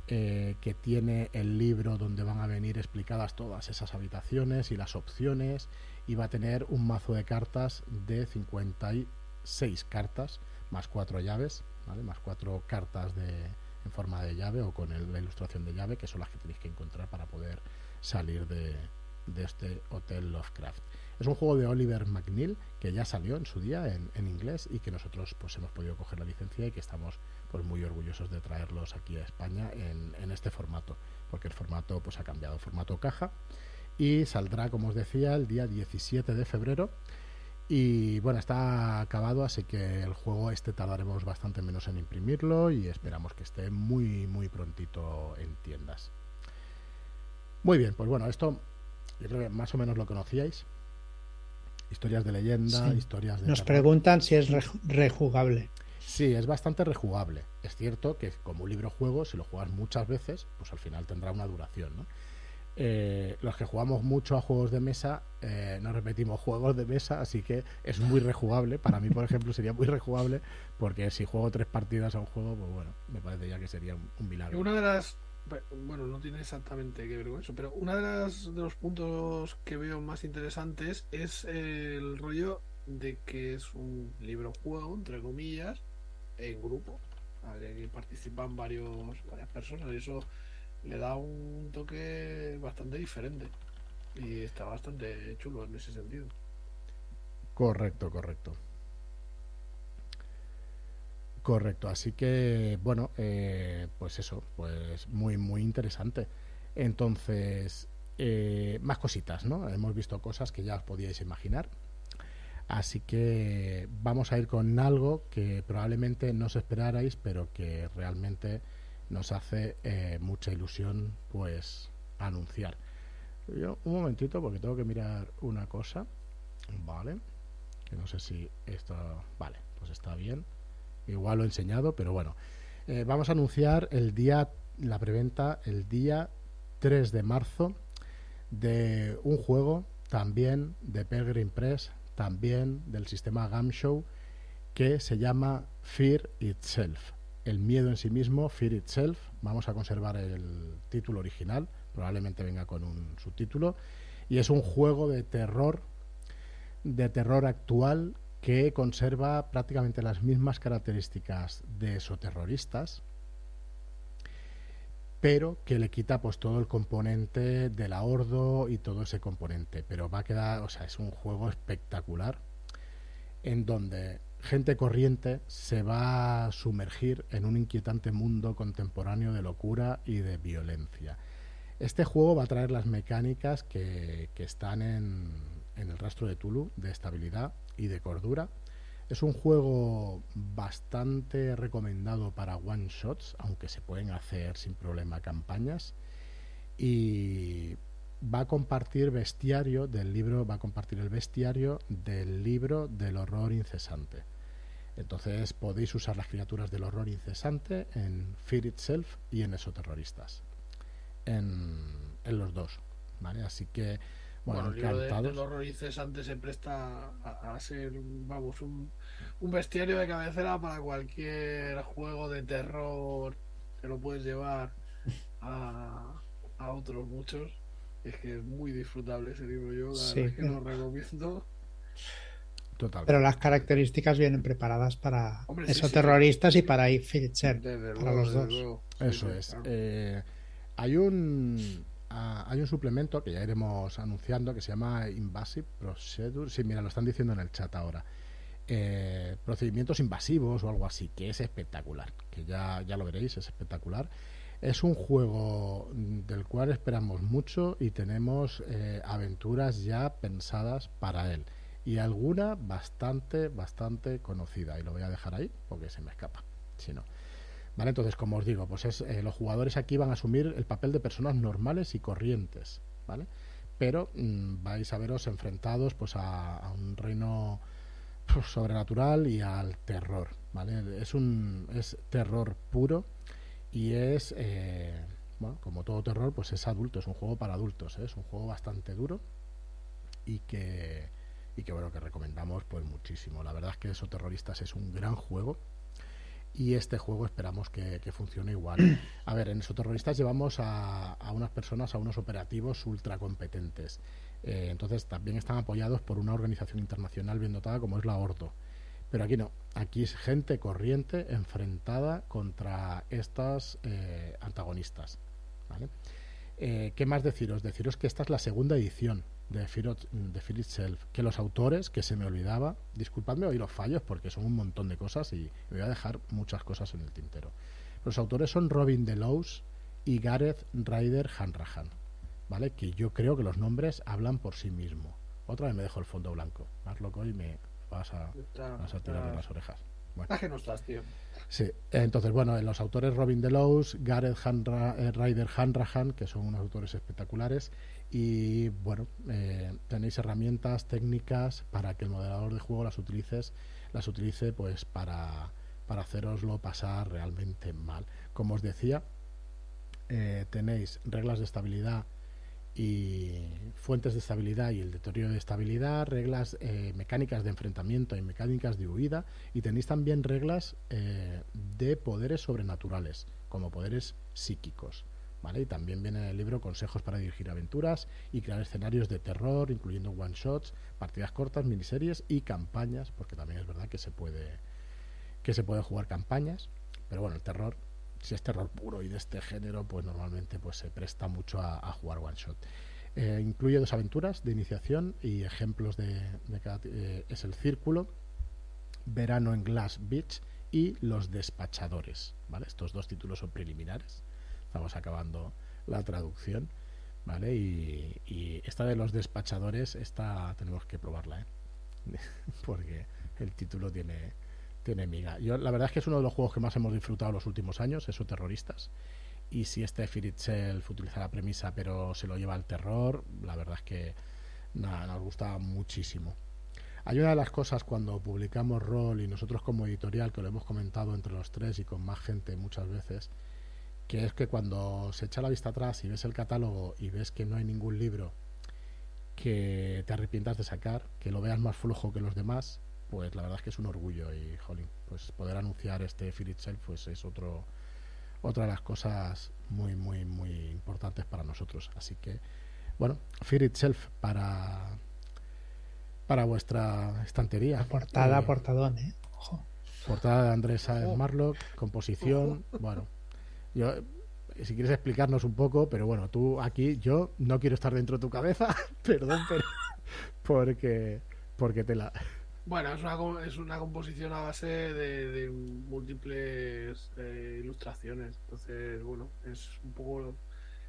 eh, que tiene el libro donde van a venir explicadas todas esas habitaciones y las opciones y va a tener un mazo de cartas de 56 cartas más cuatro llaves, ¿vale? más cuatro cartas de, en forma de llave o con la ilustración de llave que son las que tenéis que encontrar para poder salir de, este Hotel Lovecraft. Es un juego de Oliver McNeil que ya salió en su día en, en, inglés y que nosotros pues hemos podido coger la licencia y que estamos pues muy orgullosos de traerlos aquí a España en, este formato, porque el formato pues ha cambiado, formato caja y saldrá, como os decía, el día 17 de febrero. Y bueno, está acabado, así que el juego este tardaremos bastante menos en imprimirlo y esperamos que esté muy, muy prontito en tiendas. Muy bien, pues bueno, esto yo creo que más o menos lo conocíais. Historias de leyenda, historias de... Nos preguntan si es rejugable. Sí, es bastante rejugable. Es cierto que como un libro juego, si lo juegas muchas veces, pues al final tendrá una duración, ¿no? Eh, los que jugamos mucho a juegos de mesa, eh, no repetimos juegos de mesa, así que es muy rejugable. Para mí, por ejemplo, sería muy rejugable, porque si juego tres partidas a un juego, pues bueno, me parece ya que sería un, milagro. Una de las bueno, no tiene exactamente que ver con eso, pero uno de, de los puntos que veo más interesantes es el rollo de que es un libro juego, entre comillas, en grupo, participan varios, varias personas y eso le da un toque bastante diferente y está bastante chulo en ese sentido. Correcto, correcto. Correcto, así que bueno, eh, pues eso, pues muy, muy interesante. Entonces, eh, más cositas, ¿no? Hemos visto cosas que ya os podíais imaginar. Así que vamos a ir con algo que probablemente no os esperarais, pero que realmente nos hace eh, mucha ilusión pues anunciar. Yo, un momentito porque tengo que mirar una cosa. Vale. Que no sé si esto... Vale, pues está bien. Igual lo he enseñado, pero bueno. Eh, vamos a anunciar el día, la preventa, el día 3 de marzo de un juego también de Pelgrim Press, también del sistema Gamshow, que se llama Fear Itself. El miedo en sí mismo, Fear Itself. Vamos a conservar el título original, probablemente venga con un subtítulo. Y es un juego de terror, de terror actual que conserva prácticamente las mismas características de esos terroristas, pero que le quita pues todo el componente del ahordo y todo ese componente. Pero va a quedar, o sea, es un juego espectacular en donde gente corriente se va a sumergir en un inquietante mundo contemporáneo de locura y de violencia. Este juego va a traer las mecánicas que, están en, en el rastro de Tulu, de estabilidad y de cordura. Es un juego bastante recomendado para one shots, aunque se pueden hacer sin problema campañas. Y va a compartir bestiario del libro, va a compartir el bestiario del libro del horror incesante. Entonces podéis usar las criaturas del horror incesante en Fear Itself y en Esoterroristas. En, en los dos. ¿vale? Así que bueno, el libro del horror incesante se presta a, ser, vamos, un, un, bestiario de cabecera para cualquier juego de terror que lo puedes llevar a, a otros muchos. Es que es muy disfrutable ese libro. Yo la verdad es que lo recomiendo. Total. Pero las características vienen preparadas para esos terroristas y para Fitcher, para los dos. Eso es. Eh, hay un hay un suplemento que ya iremos anunciando que se llama Invasive Procedure. Sí, mira, lo están diciendo en el chat ahora. Eh, procedimientos invasivos o algo así, que es espectacular. Que ya, ya lo veréis, es espectacular. Es un juego del cual esperamos mucho y tenemos eh, aventuras ya pensadas para él. Y alguna bastante, bastante conocida. Y lo voy a dejar ahí porque se me escapa. Si no. ¿Vale? Entonces, como os digo, pues es, eh, los jugadores aquí van a asumir el papel de personas normales y corrientes, ¿vale? Pero mm, vais a veros enfrentados pues a, un reino pues, sobrenatural y al terror, ¿vale? Es un es terror puro y es eh, bueno, como todo terror, pues es adulto, es un juego para adultos, ¿eh? es un juego bastante duro y que y que bueno que recomendamos pues muchísimo. La verdad es que eso terroristas es un gran juego y este juego esperamos que, funcione igual. A ver, en Terroristas llevamos a, unas personas, a unos operativos ultra competentes. Eh, entonces también están apoyados por una organización internacional bien dotada como es la Ordo. Pero aquí no, aquí es gente corriente enfrentada contra estas eh, antagonistas. Eh, ¿Qué más deciros? Deciros que esta es la segunda edición de Fear, de Itself, que los autores, que se me olvidaba, disculpadme hoy los fallos porque son un montón de cosas y voy a dejar muchas cosas en el tintero. Los autores son Robin DeLows y Gareth Ryder Hanrahan, ¿vale? Que yo creo que los nombres hablan por sí mismos. Otra vez me dejo el fondo blanco, más loco y me vas a, vas a tirar de las orejas. Bueno. que no estás, tío. Sí, entonces, bueno, los autores Robin DeLows, Gareth eh, Ryder Hanrahan, que son unos autores espectaculares, y bueno, eh, tenéis herramientas técnicas para que el moderador de juego las utilices, las utilice pues para, para haceroslo pasar realmente mal. Como os decía, eh, tenéis reglas de estabilidad y fuentes de estabilidad y el deterioro de estabilidad, reglas eh, mecánicas de enfrentamiento y mecánicas de huida, y tenéis también reglas de poderes sobrenaturales, como poderes psíquicos. ¿Vale? Y también viene en el libro consejos para dirigir aventuras y crear escenarios de terror, incluyendo one-shots, partidas cortas, miniseries y campañas, porque también es verdad que se puede que se puede jugar campañas, pero bueno, el terror, si es terror puro y de este género, pues normalmente pues se presta mucho a, jugar one-shot. Eh, incluye dos aventuras de iniciación y ejemplos de, cada... Eh, es el Círculo, Verano en Glass Beach y Los Despachadores, ¿vale? Estos dos títulos son preliminares estamos acabando la traducción, ¿vale? Y, esta de los despachadores, esta tenemos que probarla, ¿eh? Porque el título tiene, tiene miga. Yo, la verdad es que es uno de los juegos que más hemos disfrutado los últimos años, esos terroristas. Y si este Fear utiliza la premisa pero se lo lleva al terror, la verdad es que nada, nos gusta muchísimo. Hay una de las cosas cuando publicamos rol y nosotros como editorial, que lo hemos comentado entre los tres y con más gente muchas veces, que es que cuando se echa la vista atrás y ves el catálogo y ves que no hay ningún libro que te arrepientas de sacar, que lo veas más flujo que los demás, pues la verdad es que es un orgullo y, jolín, pues poder anunciar este Fear Itself pues es otro otra de las cosas muy, muy, muy importantes para nosotros. Así que, bueno, Fear Itself para para vuestra estantería. portada, eh, portadón, ¿eh? Portada de Andrés Sáenz Marlock, composición, bueno, yo, si quieres explicarnos un poco, pero bueno, tú aquí, yo no quiero estar dentro de tu cabeza, perdón, pero porque, porque te la... Bueno, es una, es una composición a base de, múltiples eh, ilustraciones. Entonces, bueno, es un poco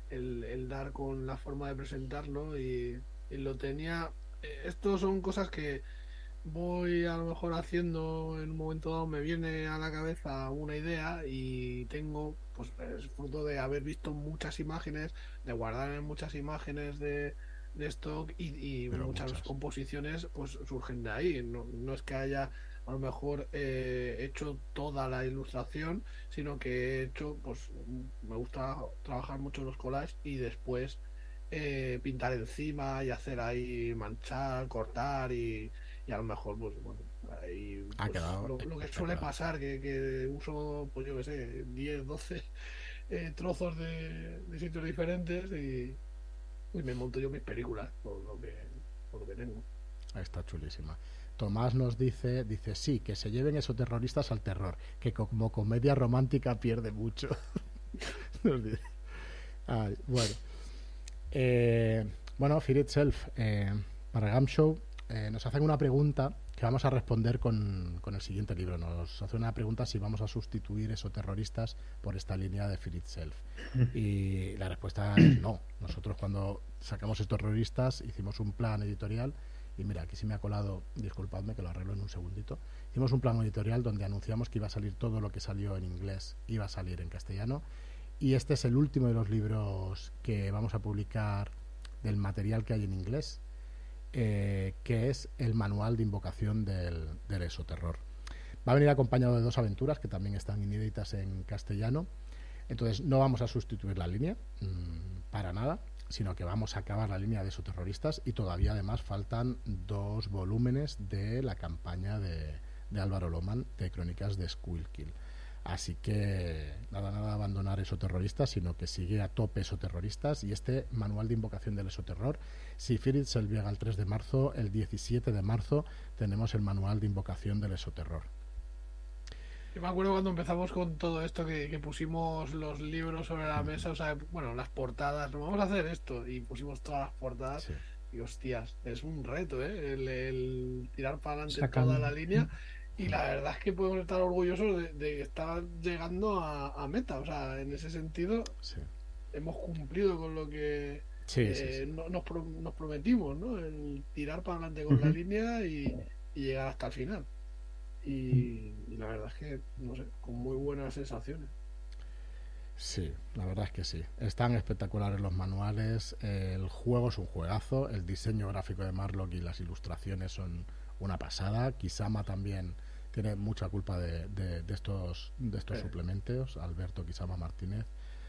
el, dar con la forma de presentarlo y, y lo tenía... Eh, Estos son cosas que voy a lo mejor haciendo en un momento dado, me viene a la cabeza una idea y tengo, pues es fruto de haber visto muchas imágenes, de guardar en muchas imágenes de, de stock y, muchas, composiciones pues surgen de ahí. No, es que haya a lo mejor eh, hecho toda la ilustración, sino que he hecho, pues me gusta trabajar mucho los collages y después eh, pintar encima y hacer ahí manchar, cortar y y a lo mejor, pues bueno, pues, lo, que suele pasar, que, que, uso, pues yo qué sé, 10, 12 eh, trozos de, sitios diferentes y, me monto yo mis películas por lo que, por lo que tengo. Está chulísima. Tomás nos dice, dice, sí, que se lleven esos terroristas al terror, que como comedia romántica pierde mucho. nos dice. bueno. Eh, bueno, Fear Itself, eh, para Gam Show, eh, nos hacen una pregunta que vamos a responder con, el siguiente libro. Nos hace una pregunta si vamos a sustituir esos terroristas por esta línea de Fear Itself. Y la respuesta es no. Nosotros cuando sacamos estos terroristas hicimos un plan editorial y mira, aquí sí me ha colado, disculpadme que lo arreglo en un segundito. Hicimos un plan editorial donde anunciamos que iba a salir todo lo que salió en inglés, iba a salir en castellano. Y este es el último de los libros que vamos a publicar del material que hay en inglés eh, que es el manual de invocación del, del. Va a venir acompañado de dos aventuras que también están inéditas en castellano. Entonces no vamos a sustituir la línea mm, para nada, sino que vamos a acabar la línea de esoterroristas y todavía además faltan dos volúmenes de la campaña de, de Álvaro Loman de Crónicas de Squilkill. Así que nada, nada abandonar esoterroristas, sino que sigue a tope esoterroristas y este manual de invocación del esoterror si Firit se llega el 3 de marzo, el 17 de marzo tenemos el manual de invocación del esoterror. Yo me acuerdo cuando empezamos con todo esto que, pusimos los libros sobre la mesa, o sea, bueno, las portadas, vamos a hacer esto y pusimos todas las portadas. Y hostias, es un reto, ¿eh? El, tirar para adelante toda la línea. Y la verdad es que podemos estar orgullosos de, que está llegando a, meta. O sea, en ese sentido, hemos cumplido con lo que eh, nos, nos, prometimos, ¿no? El tirar para adelante con la línea y, llegar hasta el final. Y, la verdad es que, no sé, con muy buenas sensaciones. Sí, la verdad es que sí. Están espectaculares los manuales. El juego es un juegazo. El diseño gráfico de Marlock y las ilustraciones son una pasada. Kisama también tiene mucha culpa de, de, estos, de estos suplementos. Alberto Kisama Martínez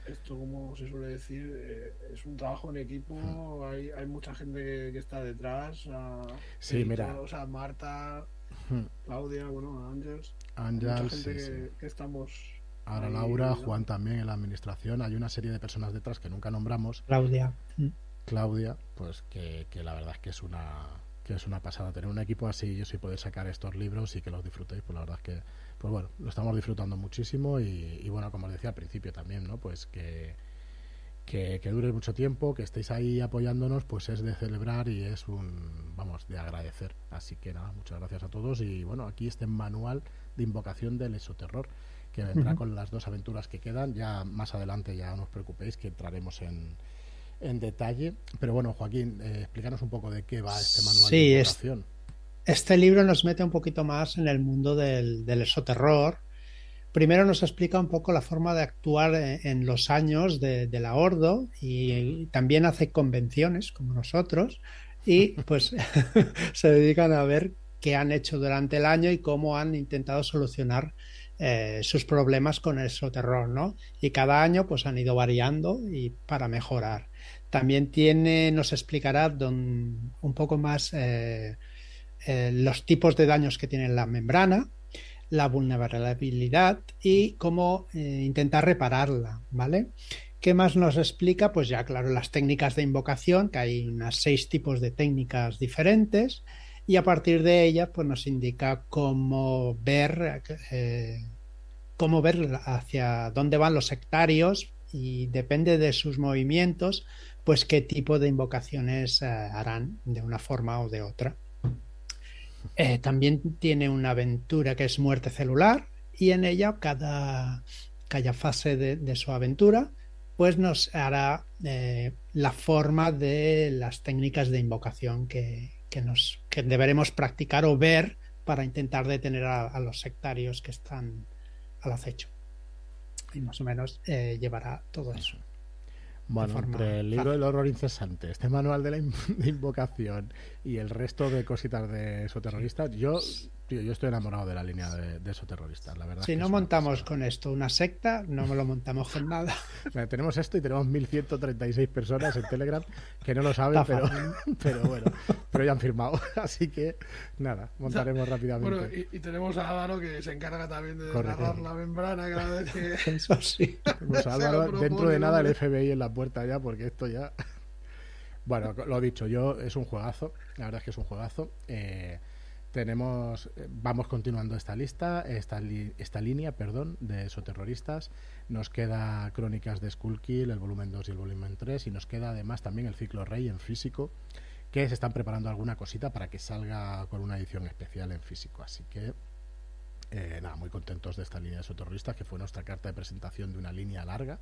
esto, como se suele decir, eh, es un trabajo en equipo. Hay, hay mucha gente que, está detrás. sí, mira. O sea, Marta, Claudia, bueno, Ángels. Mucha gente que, estamos Ahora Laura, Juan también en la administración. Hay una serie de personas detrás que nunca nombramos. Claudia. Mm. Claudia, pues que, la verdad es que es una que es una pasada tener un equipo así y si poder sacar estos libros y que los disfrutéis, pues la verdad es que, pues bueno, lo estamos disfrutando muchísimo y, y bueno, como os decía al principio también, ¿no? Pues que, que, dure mucho tiempo, que estéis ahí apoyándonos, pues es de celebrar y es un, vamos, de agradecer. Así que nada, muchas gracias a todos y bueno, aquí este manual de invocación del esoterror que vendrá con las dos aventuras que quedan. Ya más adelante, ya no os preocupéis, que entraremos en, en detalle. Pero bueno, Joaquín, eh, explícanos un poco de qué va este manual de invocación. este libro nos mete un poquito más en el mundo del, del esoterror Primero nos explica un poco la forma de actuar en los años de, la Ordo y, también hace convenciones como nosotros y pues se dedican a ver qué han hecho durante el año y cómo han intentado solucionar eh, sus problemas con el terror, ¿no? Y cada año pues han ido variando y para mejorar. También tiene, nos explicará un poco más eh, eh, los tipos de daños que tiene la membrana, la vulnerabilidad y cómo eh, intentar repararla, ¿vale? ¿Qué más nos explica? Pues ya, claro, las técnicas de invocación, que hay unas seis tipos de técnicas diferentes, y a partir de ellas, pues nos indica cómo ver, cómo ver hacia dónde van los sectarios y depende de sus movimientos, pues qué tipo de invocaciones eh, harán de una forma o de otra. Eh, también tiene una aventura que es muerte celular y en ella cada, fase de, su aventura pues nos hará eh, la forma de las técnicas de invocación que, nos, que deberemos practicar o ver para intentar detener a, los sectarios que están al acecho. Y más o menos llevará todo eso. Bueno, entre el libro del horror incesante, este manual de la invocación y el resto de cositas de esos terroristas, yo Tío, yo estoy enamorado de la línea de, de esos terroristas, la verdad. Si no montamos con esto una secta, no me lo montamos con nada. tenemos esto y tenemos 1136 personas en Telegram que no lo saben, pero, pero bueno, pero ya han firmado. Así que nada, montaremos rápidamente. Bueno, y, tenemos a Álvaro que se encarga también de narrar la membrana cada vez que. Eso sí. dentro de nada el FBI en la puerta ya, porque esto ya. Bueno, lo dicho, yo es un juegazo, la verdad es que es un juegazo. Eh, tenemos eh, vamos continuando esta lista esta, esta línea perdón de esoterroristas nos queda Crónicas de Skullkill el volumen 2 y el volumen 3 y nos queda además también el ciclo Rey en físico que se están preparando alguna cosita para que salga con una edición especial en físico. Así que eh, nada muy contentos de esta línea de esoterroristas que fue nuestra carta de presentación de una línea larga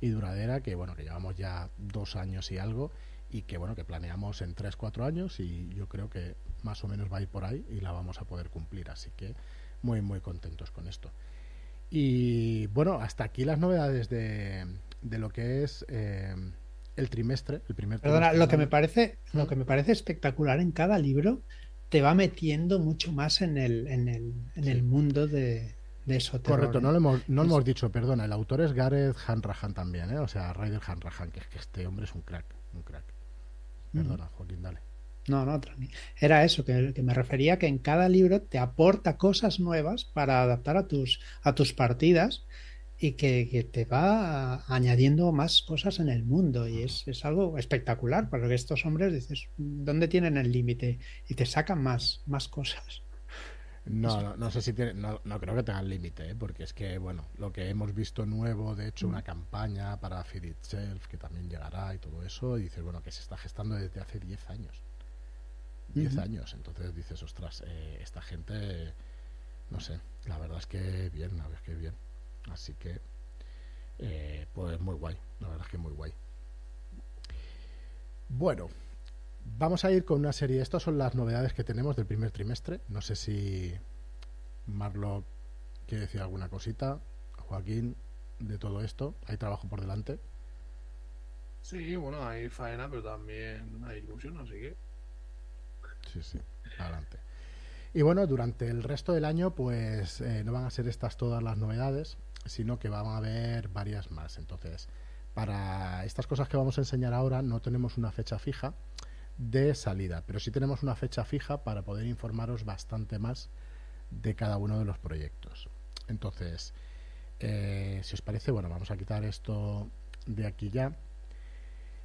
y duradera que bueno que llevamos ya dos años y algo y que bueno que planeamos en 3-4 años y yo creo que más o menos va a ir por ahí y la vamos a poder cumplir así que muy muy contentos con esto. Y bueno hasta aquí las novedades de, de lo que es eh, el trimestre el primer Perdona, lo que me parece lo que me parece espectacular en cada libro te va metiendo mucho más en el en el, en el mundo de, de eso Correcto, no lo hemos, no hemos dicho, perdona, el autor es Gareth Hanrahan también, ¿eh? o sea, Ryder Hanrahan, que es que este hombre es un crack, un crack. Perdona, Joaquín, dale. No, no, era eso, que, me refería que en cada libro te aporta cosas nuevas para adaptar a tus, a tus partidas y que, te va añadiendo más cosas en el mundo y es, es, algo espectacular porque estos hombres dices, ¿dónde tienen el límite? Y te sacan más, más cosas. No, no, no, sé si tiene, no, no creo que tengan límite, ¿eh? porque es que, bueno, lo que hemos visto nuevo, de hecho, una campaña para Feed Itself, que también llegará y todo eso, y dices, bueno, que se está gestando desde hace 10 años. 10 años, entonces dices, ostras, eh, esta gente, no sé, la verdad es que bien, la verdad es que bien. Así que, eh, pues muy guay, la verdad es que muy guay. Bueno, Vamos a ir con una serie. Estas son las novedades que tenemos del primer trimestre. No sé si Marlo quiere decir alguna cosita. Joaquín, de todo esto. Hay trabajo por delante. Sí, bueno, hay faena, pero también hay ilusión, así que. Sí, sí, adelante. Y bueno, durante el resto del año, pues eh, no van a ser estas todas las novedades, sino que van a haber varias más. Entonces, para estas cosas que vamos a enseñar ahora, no tenemos una fecha fija de salida, pero sí tenemos una fecha fija para poder informaros bastante más de cada uno de los proyectos. Entonces, Eh, si os parece, bueno, vamos a quitar esto de aquí ya.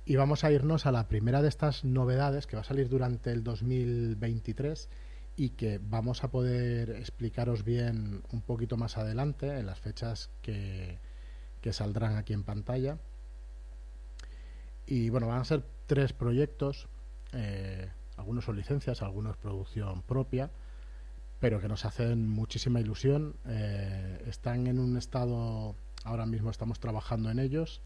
Y vamos a irnos a la primera de estas novedades que va a salir durante el 2023 y que vamos a poder explicaros bien un poquito más adelante en las fechas que, que saldrán aquí en pantalla. Y bueno, van a ser tres proyectos, eh, algunos son licencias, algunos producción propia, pero que nos hacen muchísima ilusión. Eh, están en un estado, ahora mismo estamos trabajando en ellos,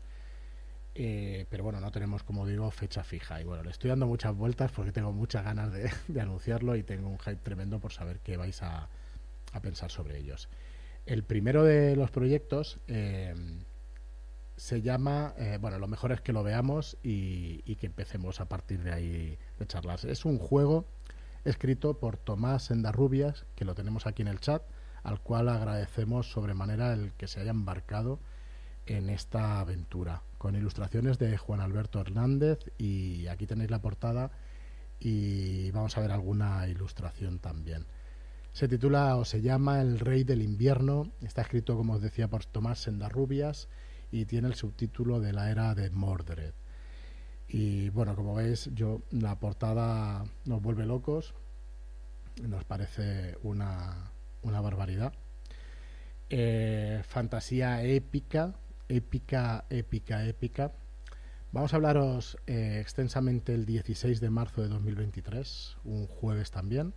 eh, pero bueno, no tenemos, como digo, fecha fija. Y bueno, le estoy dando muchas vueltas porque tengo muchas ganas de, anunciarlo y tengo un hype tremendo por saber qué vais a, pensar sobre ellos. El primero de los proyectos se llama, eh, bueno, lo mejor es que lo veamos y, que empecemos a partir de ahí de charlas. Es un juego escrito por Tomás Sendarrubias, que lo tenemos aquí en el chat, al cual agradecemos sobremanera el que se haya embarcado en esta aventura, con ilustraciones de Juan Alberto Hernández y aquí tenéis la portada y vamos a ver alguna ilustración también. Se titula o se llama El Rey del Invierno, está escrito como os decía por Tomás Sendarrubias y tiene el subtítulo de la era de Mordred. Y bueno, como veis, yo la portada nos vuelve locos, nos parece una, una barbaridad. Eh, fantasía épica, épica, épica, épica. Vamos a hablaros eh, extensamente el 16 de marzo de 2023, un jueves también.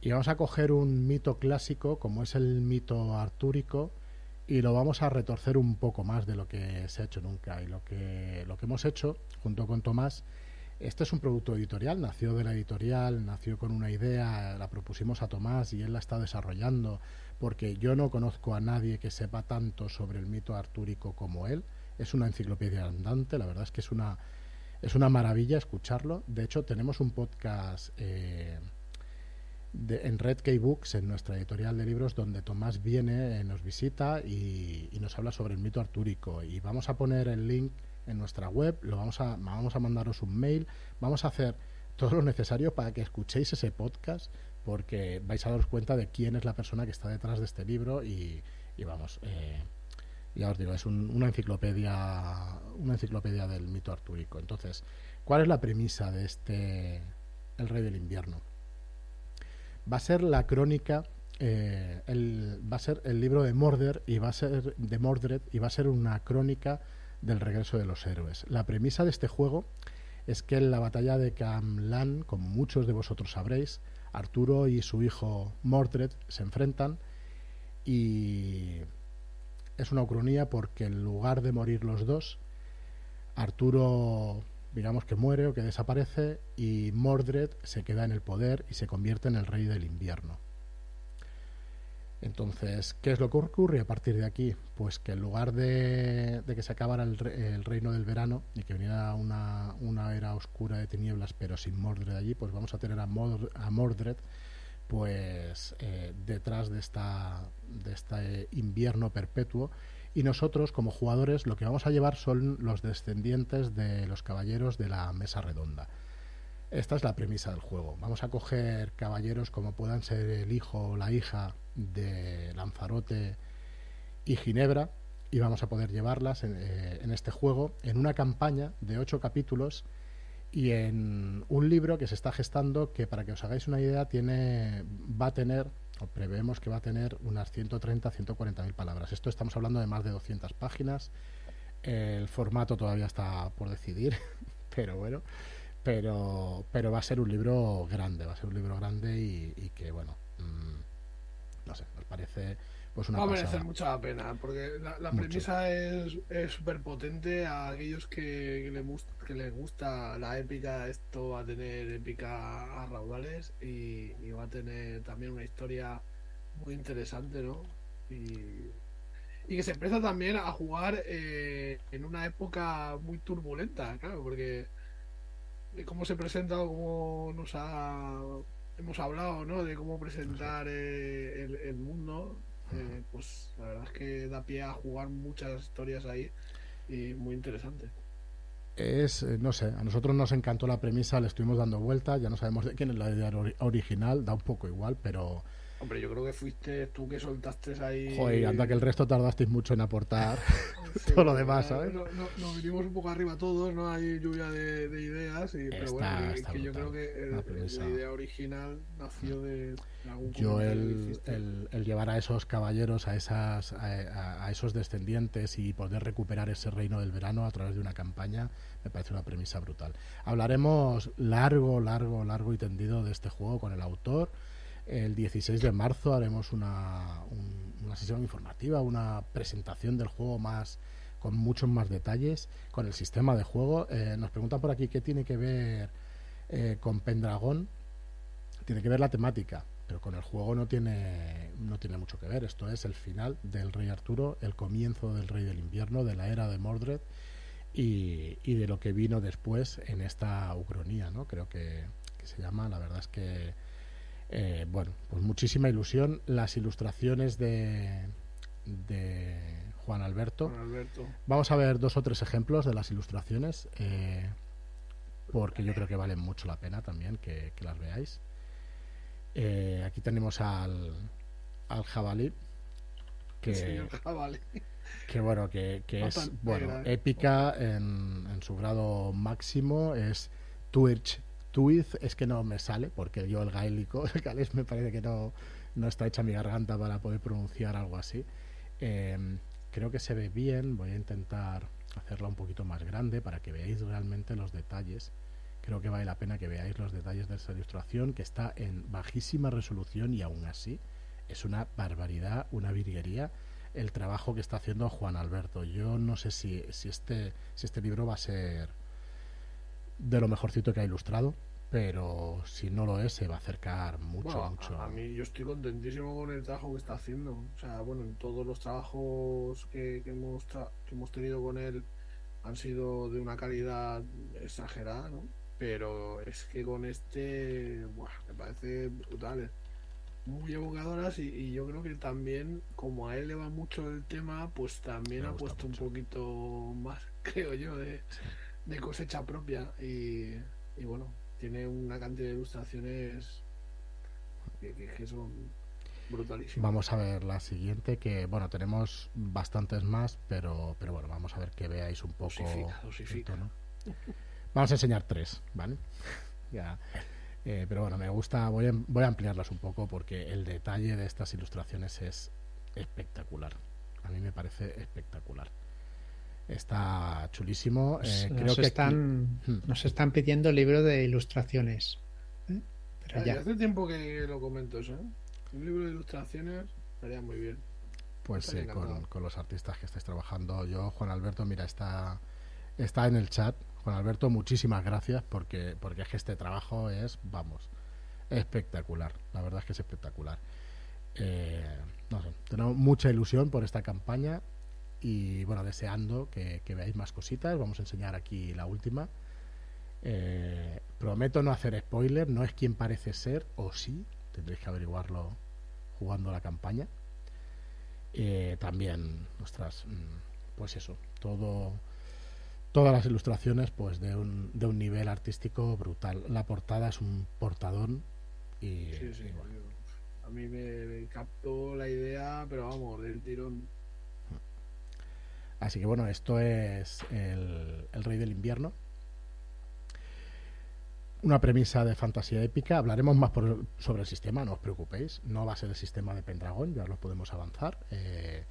Y vamos a coger un mito clásico como es el mito artúrico y lo vamos a retorcer un poco más de lo que se ha hecho nunca. Y lo que, lo que hemos hecho, junto con Tomás, este es un producto editorial, nació de la editorial, nació con una idea, la propusimos a Tomás y él la está desarrollando, porque yo no conozco a nadie que sepa tanto sobre el mito artúrico como él. Es una enciclopedia andante, la verdad es que es una, es una maravilla escucharlo. De hecho, tenemos un podcast... Eh, en Red Key Books, en nuestra editorial de libros, donde Tomás viene, eh, nos visita y, nos habla sobre el mito artúrico. Y vamos a poner el link en nuestra web, lo vamos a, vamos a mandaros un mail, vamos a hacer todo lo necesario para que escuchéis ese podcast, porque vais a daros cuenta de quién es la persona que está detrás de este libro y, vamos, eh, ya os digo, es una enciclopedia, una enciclopedia del mito artúrico. Entonces, ¿cuál es la premisa de este El Rey del Invierno? va a ser la crónica eh, el, va a ser el libro de Mordred y va a ser de Mordred y va a ser una crónica del regreso de los héroes. La premisa de este juego es que en la batalla de Camlan, como muchos de vosotros sabréis, Arturo y su hijo Mordred se enfrentan y es una ucronía porque en lugar de morir los dos, Arturo digamos que muere o que desaparece y Mordred se queda en el poder y se convierte en el rey del invierno. Entonces, ¿qué es lo que ocurre a partir de aquí? Pues que en lugar de, que se acabara el, reino del verano y que viniera una, una, era oscura de tinieblas, pero sin Mordred allí, pues vamos a tener a, Mordred pues eh, detrás de esta de este invierno perpetuo y nosotros como jugadores lo que vamos a llevar son los descendientes de los caballeros de la mesa redonda. Esta es la premisa del juego. Vamos a coger caballeros como puedan ser el hijo o la hija de Lanzarote y Ginebra y vamos a poder llevarlas en, eh, en este juego en una campaña de ocho capítulos y en un libro que se está gestando que para que os hagáis una idea tiene va a tener prevemos que va a tener unas 130, 140 mil palabras. Esto estamos hablando de más de 200 páginas. El formato todavía está por decidir, pero bueno, pero, pero va a ser un libro grande, va a ser un libro grande y, que, bueno, mm, no sé, nos parece pues una Va a merecer mucha la pena, porque la, premisa es súper potente a aquellos que, que, le que les gusta la épica, esto va a tener épica a raudales y, va a tener también una historia muy interesante, ¿no? Y, que se empieza también a jugar eh, en una época muy turbulenta, claro, porque de cómo se presenta, cómo nos ha hemos hablado, ¿no? De cómo presentar eh, el, mundo, eh, pues la verdad es que da pie a jugar muchas historias ahí y muy interesante. Es, eh, no sé, a nosotros nos encantó la premisa, le estuvimos dando vueltas, ya no sabemos de quién es la idea original, da un poco igual, pero, Hombre, yo creo que fuiste tú que soltaste ahí. Joder, anda que el resto tardasteis mucho en aportar todo lo demás, ¿sabes? Nos no, no, vinimos un poco arriba todos, ¿no? Hay lluvia de, de ideas, y, pero bueno, que, yo creo que la idea original nació de, algún Yo el, el, el, llevar a esos caballeros, a, esas, a, a, esos descendientes y poder recuperar ese reino del verano a través de una campaña, me parece una premisa brutal. Hablaremos largo, largo, largo y tendido de este juego con el autor el 16 de marzo haremos una, sesión informativa, una presentación del juego más con muchos más detalles, con el sistema de juego. Eh, nos preguntan por aquí qué tiene que ver eh, con Pendragon. Tiene que ver la temática, pero con el juego no tiene, no tiene mucho que ver. Esto es el final del Rey Arturo, el comienzo del Rey del Invierno, de la era de Mordred y, y de lo que vino después en esta Ucronía, ¿no? Creo que, que se llama. La verdad es que eh, bueno, pues muchísima ilusión. Las ilustraciones de, de Juan Alberto. Vamos a ver dos o tres ejemplos de las ilustraciones, eh, porque yo creo que valen mucho la pena también que, las veáis. Eh, aquí tenemos al, al jabalí. Que, que bueno, que, es bueno, épica en, en, su grado máximo. Es Twitch Tuiz es que no me sale, porque yo el gaélico, el galés me parece que no, no está hecha mi garganta para poder pronunciar algo así. Em, creo que se ve bien, voy a intentar hacerla un poquito más grande para que veáis realmente los detalles. Creo que vale la pena que veáis los detalles de esta ilustración, que está en bajísima resolución y aún así es una barbaridad, una virguería el trabajo que está haciendo Juan Alberto. Yo no sé si, si, este, si este libro va a ser de lo mejorcito que ha ilustrado, pero si no lo es, se va a acercar mucho, mucho. A, mí yo estoy contentísimo con el trabajo que está haciendo. O sea, bueno, en todos los trabajos que, hemos, que hemos tenido con él han sido de una calidad exagerada, ¿no? Pero es que con este, me parece brutal. Muy evocadoras y, yo creo que también, como a él le va mucho el tema, pues también ha puesto un poquito más, creo yo, de de cosecha propia y, bueno, tiene una cantidad de ilustraciones que, son brutalísimas. Vamos a ver la siguiente, que bueno, tenemos bastantes más, pero, pero bueno, vamos a ver que veáis un poco. Vamos a enseñar tres, ¿vale? ya. Eh, pero bueno, me gusta, voy a, voy a ampliarlas un poco porque el detalle de estas ilustraciones es espectacular. A mí me parece espectacular. Está chulísimo. Eh, nos, creo que están, hmm. nos están pidiendo libro de ilustraciones. ¿eh? Pero ya. Hace tiempo que lo comento eso. ¿eh? Un libro de ilustraciones estaría muy bien. Pues sí, con, los artistas que estáis trabajando. Yo, Juan Alberto, mira, está, está en el chat. Juan Alberto, muchísimas gracias porque, porque es que este trabajo es, vamos, espectacular. La verdad es que es espectacular. no sé, tenemos mucha ilusión por esta campaña y bueno, deseando que, veáis más cositas. Vamos a enseñar aquí la última. Eh, prometo no hacer spoiler, no es quien parece ser, o sí, tendréis que averiguarlo jugando la campaña. Eh, también, nuestras, mm, pues eso, todo, todas las ilustraciones, pues de un, de un nivel artístico brutal. La portada es un portadón y, a mí me, me captó la idea, pero vamos, del tirón. Así que bueno, esto es el, Rey del Invierno. Una premisa de fantasía épica. Hablaremos más sobre el sistema, no os preocupéis. No va a ser el sistema de Pendragón, ya lo podemos avanzar. Eh,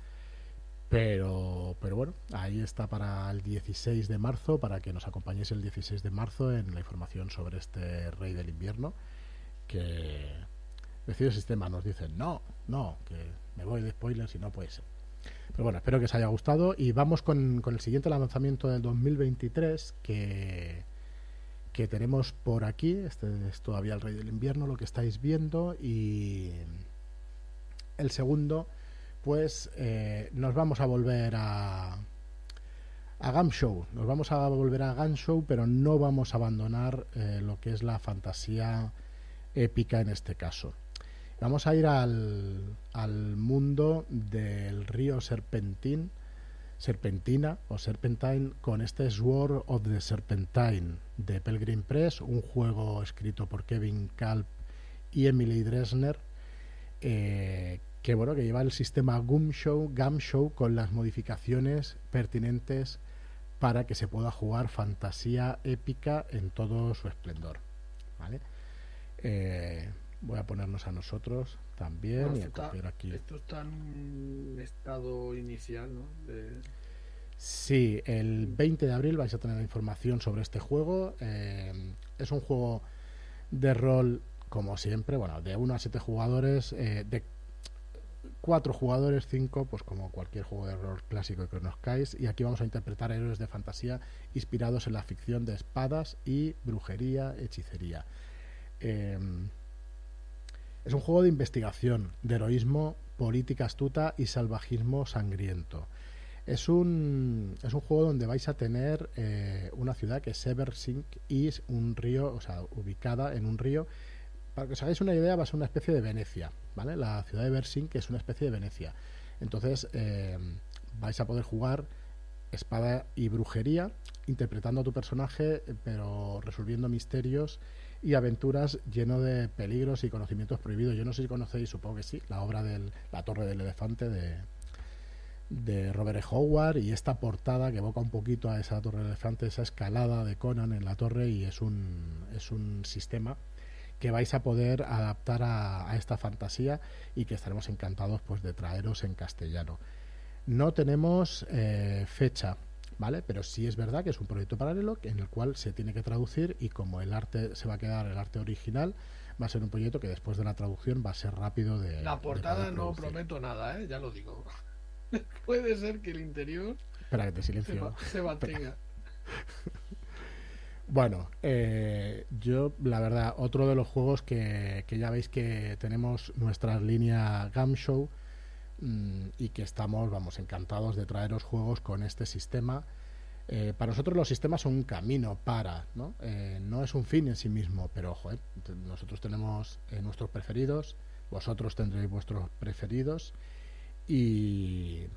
pero, pero bueno, ahí está para el 16 de marzo, para que nos acompañéis el 16 de marzo en la información sobre este Rey del Invierno. Que decide el sistema, nos dicen, no, no, que me voy de spoilers y no puede. Pero bueno, espero que os haya gustado y vamos con, el siguiente lanzamiento del 2023 que, que tenemos por aquí. Este es todavía el Rey del Invierno, lo que estáis viendo. Y el segundo, pues eh, nos vamos a volver a, a Gun Show. Nos vamos a volver a Gun Show, pero no vamos a abandonar eh, lo que es la fantasía épica en este caso. Vamos a ir al, al mundo del río Serpentina o Serpentine con este Sword of the Serpentine de Pelgrim Press, un juego escrito por Kevin Kalp y Emily Dresner. eh, que bueno, que lleva el sistema Gumshow, Gumshow con las modificaciones pertinentes para que se pueda jugar fantasía épica en todo su esplendor. ¿vale? Eh, voy a ponernos a nosotros también y a copiar aquí. Esto está en estado inicial, ¿no? Sí, el 20 de abril vais a tener información sobre este juego. Eh, es un juego de rol, como siempre, bueno, de 1 a 7 jugadores, eh, de cuatro jugadores, cinco, pues como cualquier juego de rol clásico que conozcáis. Y aquí vamos a interpretar héroes de fantasía inspirados en la ficción de espadas y brujería, hechicería. Em, es un juego de investigación, de heroísmo, política astuta y salvajismo sangriento. Es un, es un juego donde vais a tener eh, una ciudad que es Seversing y es un río, o sea, ubicada en un río para que os hagáis una idea, va a ser una especie de Venecia, ¿vale? La ciudad de Bersing, que es una especie de Venecia. Entonces, eh, vais a poder jugar espada y brujería, interpretando a tu personaje, pero resolviendo misterios y aventuras lleno de peligros y conocimientos prohibidos. Yo no sé si conocéis, supongo que sí, la obra de La Torre del Elefante de, de Robert E. Howard y esta portada que evoca un poquito a esa Torre del Elefante, esa escalada de Conan en la torre y es un, es un sistema que vais a poder adaptar a, esta fantasía y que estaremos encantados pues de traeros en castellano. No tenemos eh, fecha, ¿vale? Pero sí es verdad que es un proyecto paralelo en el cual se tiene que traducir y como el arte se va a quedar el arte original, va a ser un proyecto que después de la traducción va a ser rápido de. La portada no prometo nada, ¿eh? ya lo digo. Puede ser que el interior. Espera que te silencio. Se, mantenga. Bueno, eh, yo la verdad, otro de los juegos que, ya veis que tenemos nuestra línea Gam Show y que estamos, vamos, encantados de traeros juegos con este sistema. Eh, para nosotros los sistemas son un camino para, ¿no? Eh, no es un fin en sí mismo, pero ojo, nosotros tenemos nuestros preferidos, vosotros tendréis vuestros preferidos y,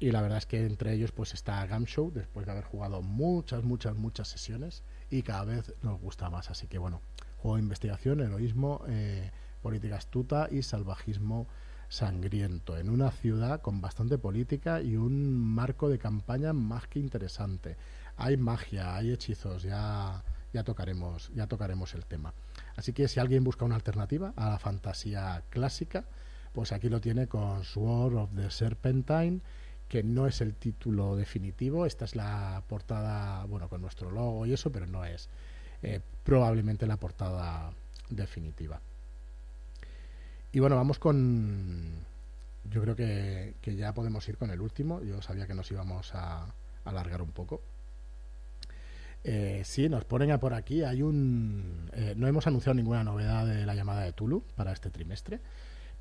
y la verdad es que entre ellos pues está Gam Show después de haber jugado muchas, muchas, muchas sesiones y cada vez nos gusta más. Así que bueno, juego de investigación, heroísmo, eh, política astuta y salvajismo sangriento en una ciudad con bastante política y un marco de campaña más que interesante. Hay magia, hay hechizos, ya ya tocaremos ya tocaremos el tema. Así que si alguien busca una alternativa a la fantasía clásica, pues aquí lo tiene con Sword of the Serpentine que no es el título definitivo. Esta es la portada, bueno, con nuestro logo y eso, pero no es eh, probablemente la portada definitiva. Y bueno, vamos con... Yo creo que, ya podemos ir con el último. Yo sabía que nos íbamos a, alargar un poco. Eh, sí, nos ponen a por aquí. Hay un. Eh, no hemos anunciado ninguna novedad de la llamada de Tulu para este trimestre.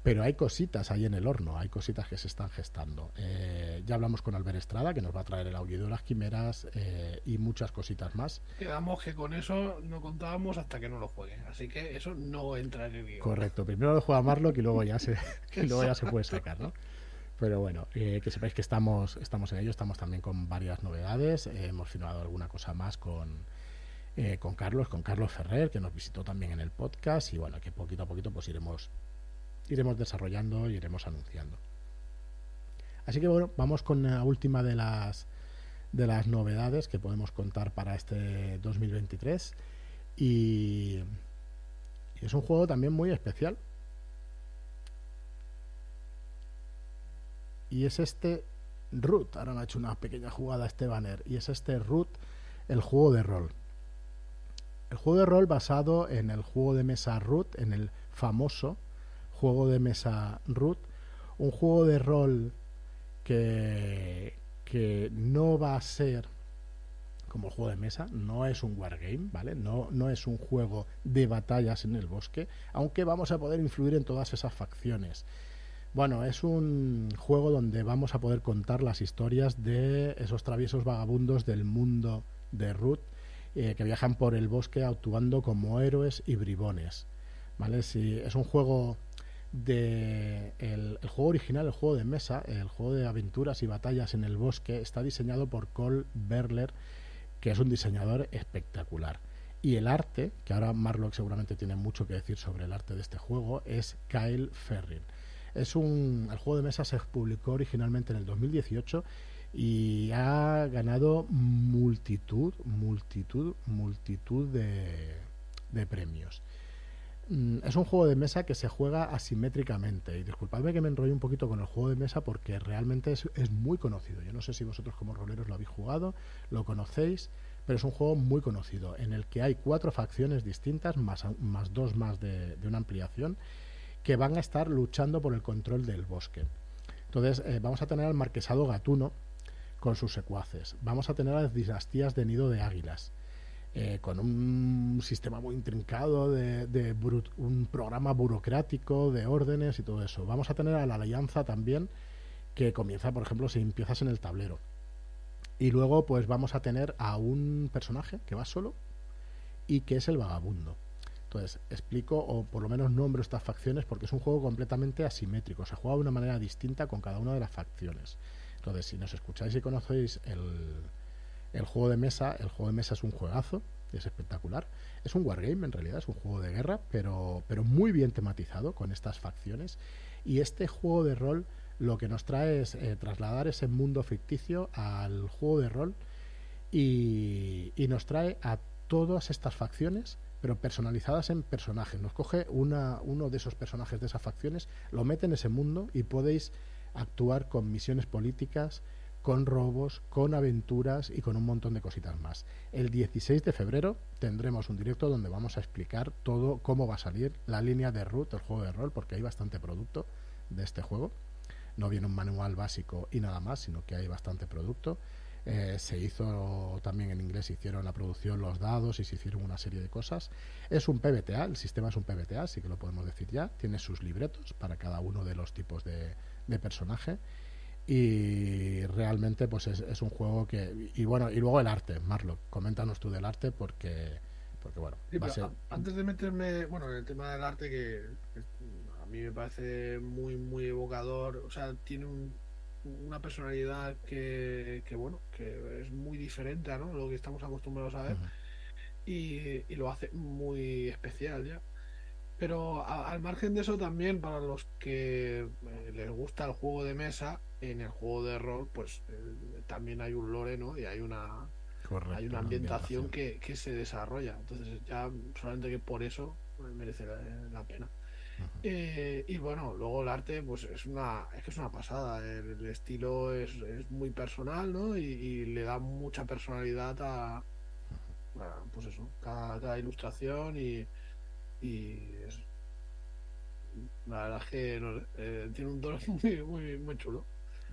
Pero hay cositas ahí en el horno, hay cositas que se están gestando. Eh, ya hablamos con Albert Estrada, que nos va a traer el audio de las quimeras eh, y muchas cositas más. Quedamos que con eso no contábamos hasta que no lo juegue, así que eso no entra en el guion. Correcto, primero lo juega Marlock y luego ya se, luego ya se puede sacar, ¿no? Pero bueno, eh, que sepáis que estamos, estamos en ello, estamos también con varias novedades, hemos firmado alguna cosa más con, con Carlos, con Carlos Ferrer, que nos visitó también en el podcast y bueno, que poquito a poquito pues iremos iremos desarrollando y iremos anunciando. Así que bueno, vamos con la última de las de las novedades que podemos contar para este 2023 y, es un juego también muy especial. Y es este Root, ahora me ha hecho una pequeña jugada este banner, y es este Root, el juego de rol. El juego de rol basado en el juego de mesa Root, en el famoso juego de mesa root, un juego de rol que, que no va a ser como el juego de mesa, no es un wargame, ¿vale? No, no es un juego de batallas en el bosque, aunque vamos a poder influir en todas esas facciones. Bueno, es un juego donde vamos a poder contar las historias de esos traviesos vagabundos del mundo de Ruth eh, que viajan por el bosque actuando como héroes y bribones. ¿Vale? Si es un juego de el, juego original, el juego de mesa, el juego de aventuras y batallas en el bosque, está diseñado por Cole Berler, que es un diseñador espectacular. Y el arte, que ahora Marlock seguramente tiene mucho que decir sobre el arte de este juego, es Kyle Ferrin. Es un, el juego de mesa se publicó originalmente en el 2018 y ha ganado multitud, multitud, multitud de, de premios. Mm, es un juego de mesa que se juega asimétricamente. Y disculpadme que me enrollo un poquito con el juego de mesa porque realmente es, muy conocido. Yo no sé si vosotros como roleros lo habéis jugado, lo conocéis, pero es un juego muy conocido en el que hay cuatro facciones distintas, más, más dos más de, una ampliación, que van a estar luchando por el control del bosque. Entonces, eh, vamos a tener al marquesado Gatuno con sus secuaces. Vamos a tener a las dinastías de Nido de Águilas eh, con un sistema muy intrincado de, un programa burocrático de órdenes y todo eso. Vamos a tener a la alianza también que comienza, por ejemplo, si empiezas en el tablero. Y luego pues vamos a tener a un personaje que va solo y que es el vagabundo. Entonces, explico o por lo menos nombro estas facciones porque es un juego completamente asimétrico. Se juega de una manera distinta con cada una de las facciones. Entonces, si nos escucháis y conocéis el, el juego de mesa, el juego de mesa es un juegazo, es espectacular. Es un wargame en realidad, es un juego de guerra, pero, pero muy bien tematizado con estas facciones. Y este juego de rol lo que nos trae es eh, trasladar ese mundo ficticio al juego de rol y, nos trae a todas estas facciones pero personalizadas en personajes. Nos coge una, uno de esos personajes de esas facciones, lo mete en ese mundo y podéis actuar con misiones políticas, con robos, con aventuras y con un montón de cositas más. El 16 de febrero tendremos un directo donde vamos a explicar todo cómo va a salir la línea de root del juego de rol, porque hay bastante producto de este juego. No viene un manual básico y nada más, sino que hay bastante producto. Eh, se hizo también en inglés, hicieron la producción, los dados y se hicieron una serie de cosas. Es un PBTA, el sistema es un PBTA, así que lo podemos decir ya. Tiene sus libretos para cada uno de los tipos de personaje y realmente pues es, un juego que y bueno y luego el arte Marlo coméntanos tú del arte porque porque bueno antes de meterme bueno en el tema del arte que, a mí me parece muy muy evocador o sea tiene una personalidad que, que, bueno que es muy diferente a ¿no? lo que estamos acostumbrados a ver y, y, lo hace muy especial ya pero al margen de eso también, para los que eh, les gusta el juego de mesa, en el juego de rol, pues eh, también hay un lore, ¿no? Y hay una, hay una ambientación, Que, se desarrolla. Entonces ya solamente que por eso pues, merece la, pena. Eh, y bueno, luego el arte, pues es una, es que es una pasada. El, estilo es, es, muy personal, ¿no? Y, le da mucha personalidad a, pues eso, cada ilustración y y es, la verdad es que eh, tiene un tono muy, muy, muy chulo.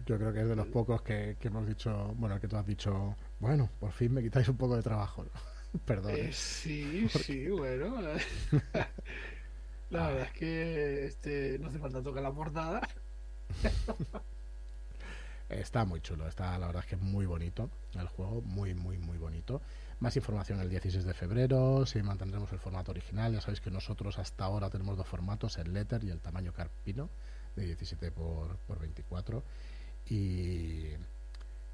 Yo creo que es de los pocos que, hemos dicho, bueno, que tú has dicho, bueno, por fin me quitáis un poco de trabajo. Perdón. ¿eh? sí, sí, bueno. la verdad es que este no hace falta tocar la portada. está muy chulo, está la verdad es que es muy bonito el juego, muy, muy, muy bonito. Más información el 16 de febrero, si mantendremos el formato original. Ya sabéis que nosotros hasta ahora tenemos dos formatos, el letter y el tamaño carpino, de 17 por, 24. Y,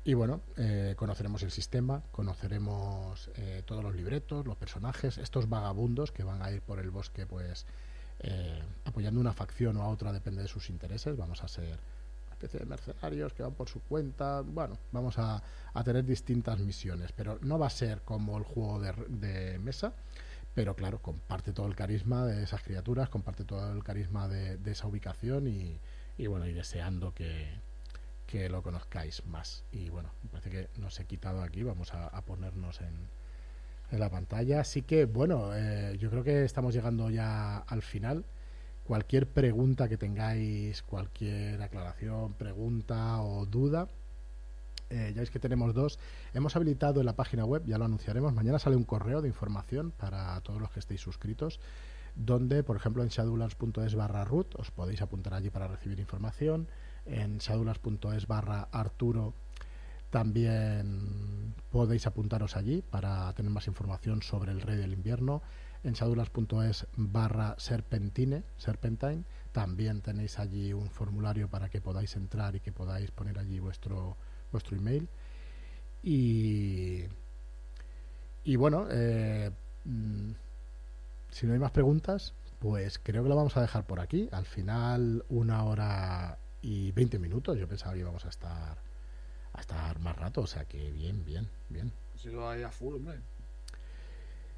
y bueno, eh, conoceremos el sistema, conoceremos eh, todos los libretos, los personajes, estos vagabundos que van a ir por el bosque, pues eh, apoyando una facción o a otra, depende de sus intereses. Vamos a ser especie de mercenarios que van por su cuenta. Bueno, vamos a, tener distintas misiones, pero no va a ser como el juego de, mesa. Pero claro, comparte todo el carisma de esas criaturas, comparte todo el carisma de, esa ubicación y, bueno, y deseando que, lo conozcáis más. Y bueno, parece que nos he quitado aquí, vamos a, ponernos en, en, la pantalla. Así que bueno, eh, yo creo que estamos llegando ya al final cualquier pregunta que tengáis, cualquier aclaración, pregunta o duda, eh, ya veis que tenemos dos. Hemos habilitado en la página web, ya lo anunciaremos. Mañana sale un correo de información para todos los que estéis suscritos, donde, por ejemplo, en shadulars.es barra root os podéis apuntar allí para recibir información. En shadulars.es barra arturo también podéis apuntaros allí para tener más información sobre el Rey del Invierno en sadulas.es barra serpentine, serpentine. También tenéis allí un formulario para que podáis entrar y que podáis poner allí vuestro, vuestro email. Y, y bueno, eh, mm, si no hay más preguntas, pues creo que lo vamos a dejar por aquí. Al final, una hora y 20 minutos. Yo pensaba que íbamos a estar a estar más rato, o sea que bien, bien, bien. Si lo hay a full, hombre.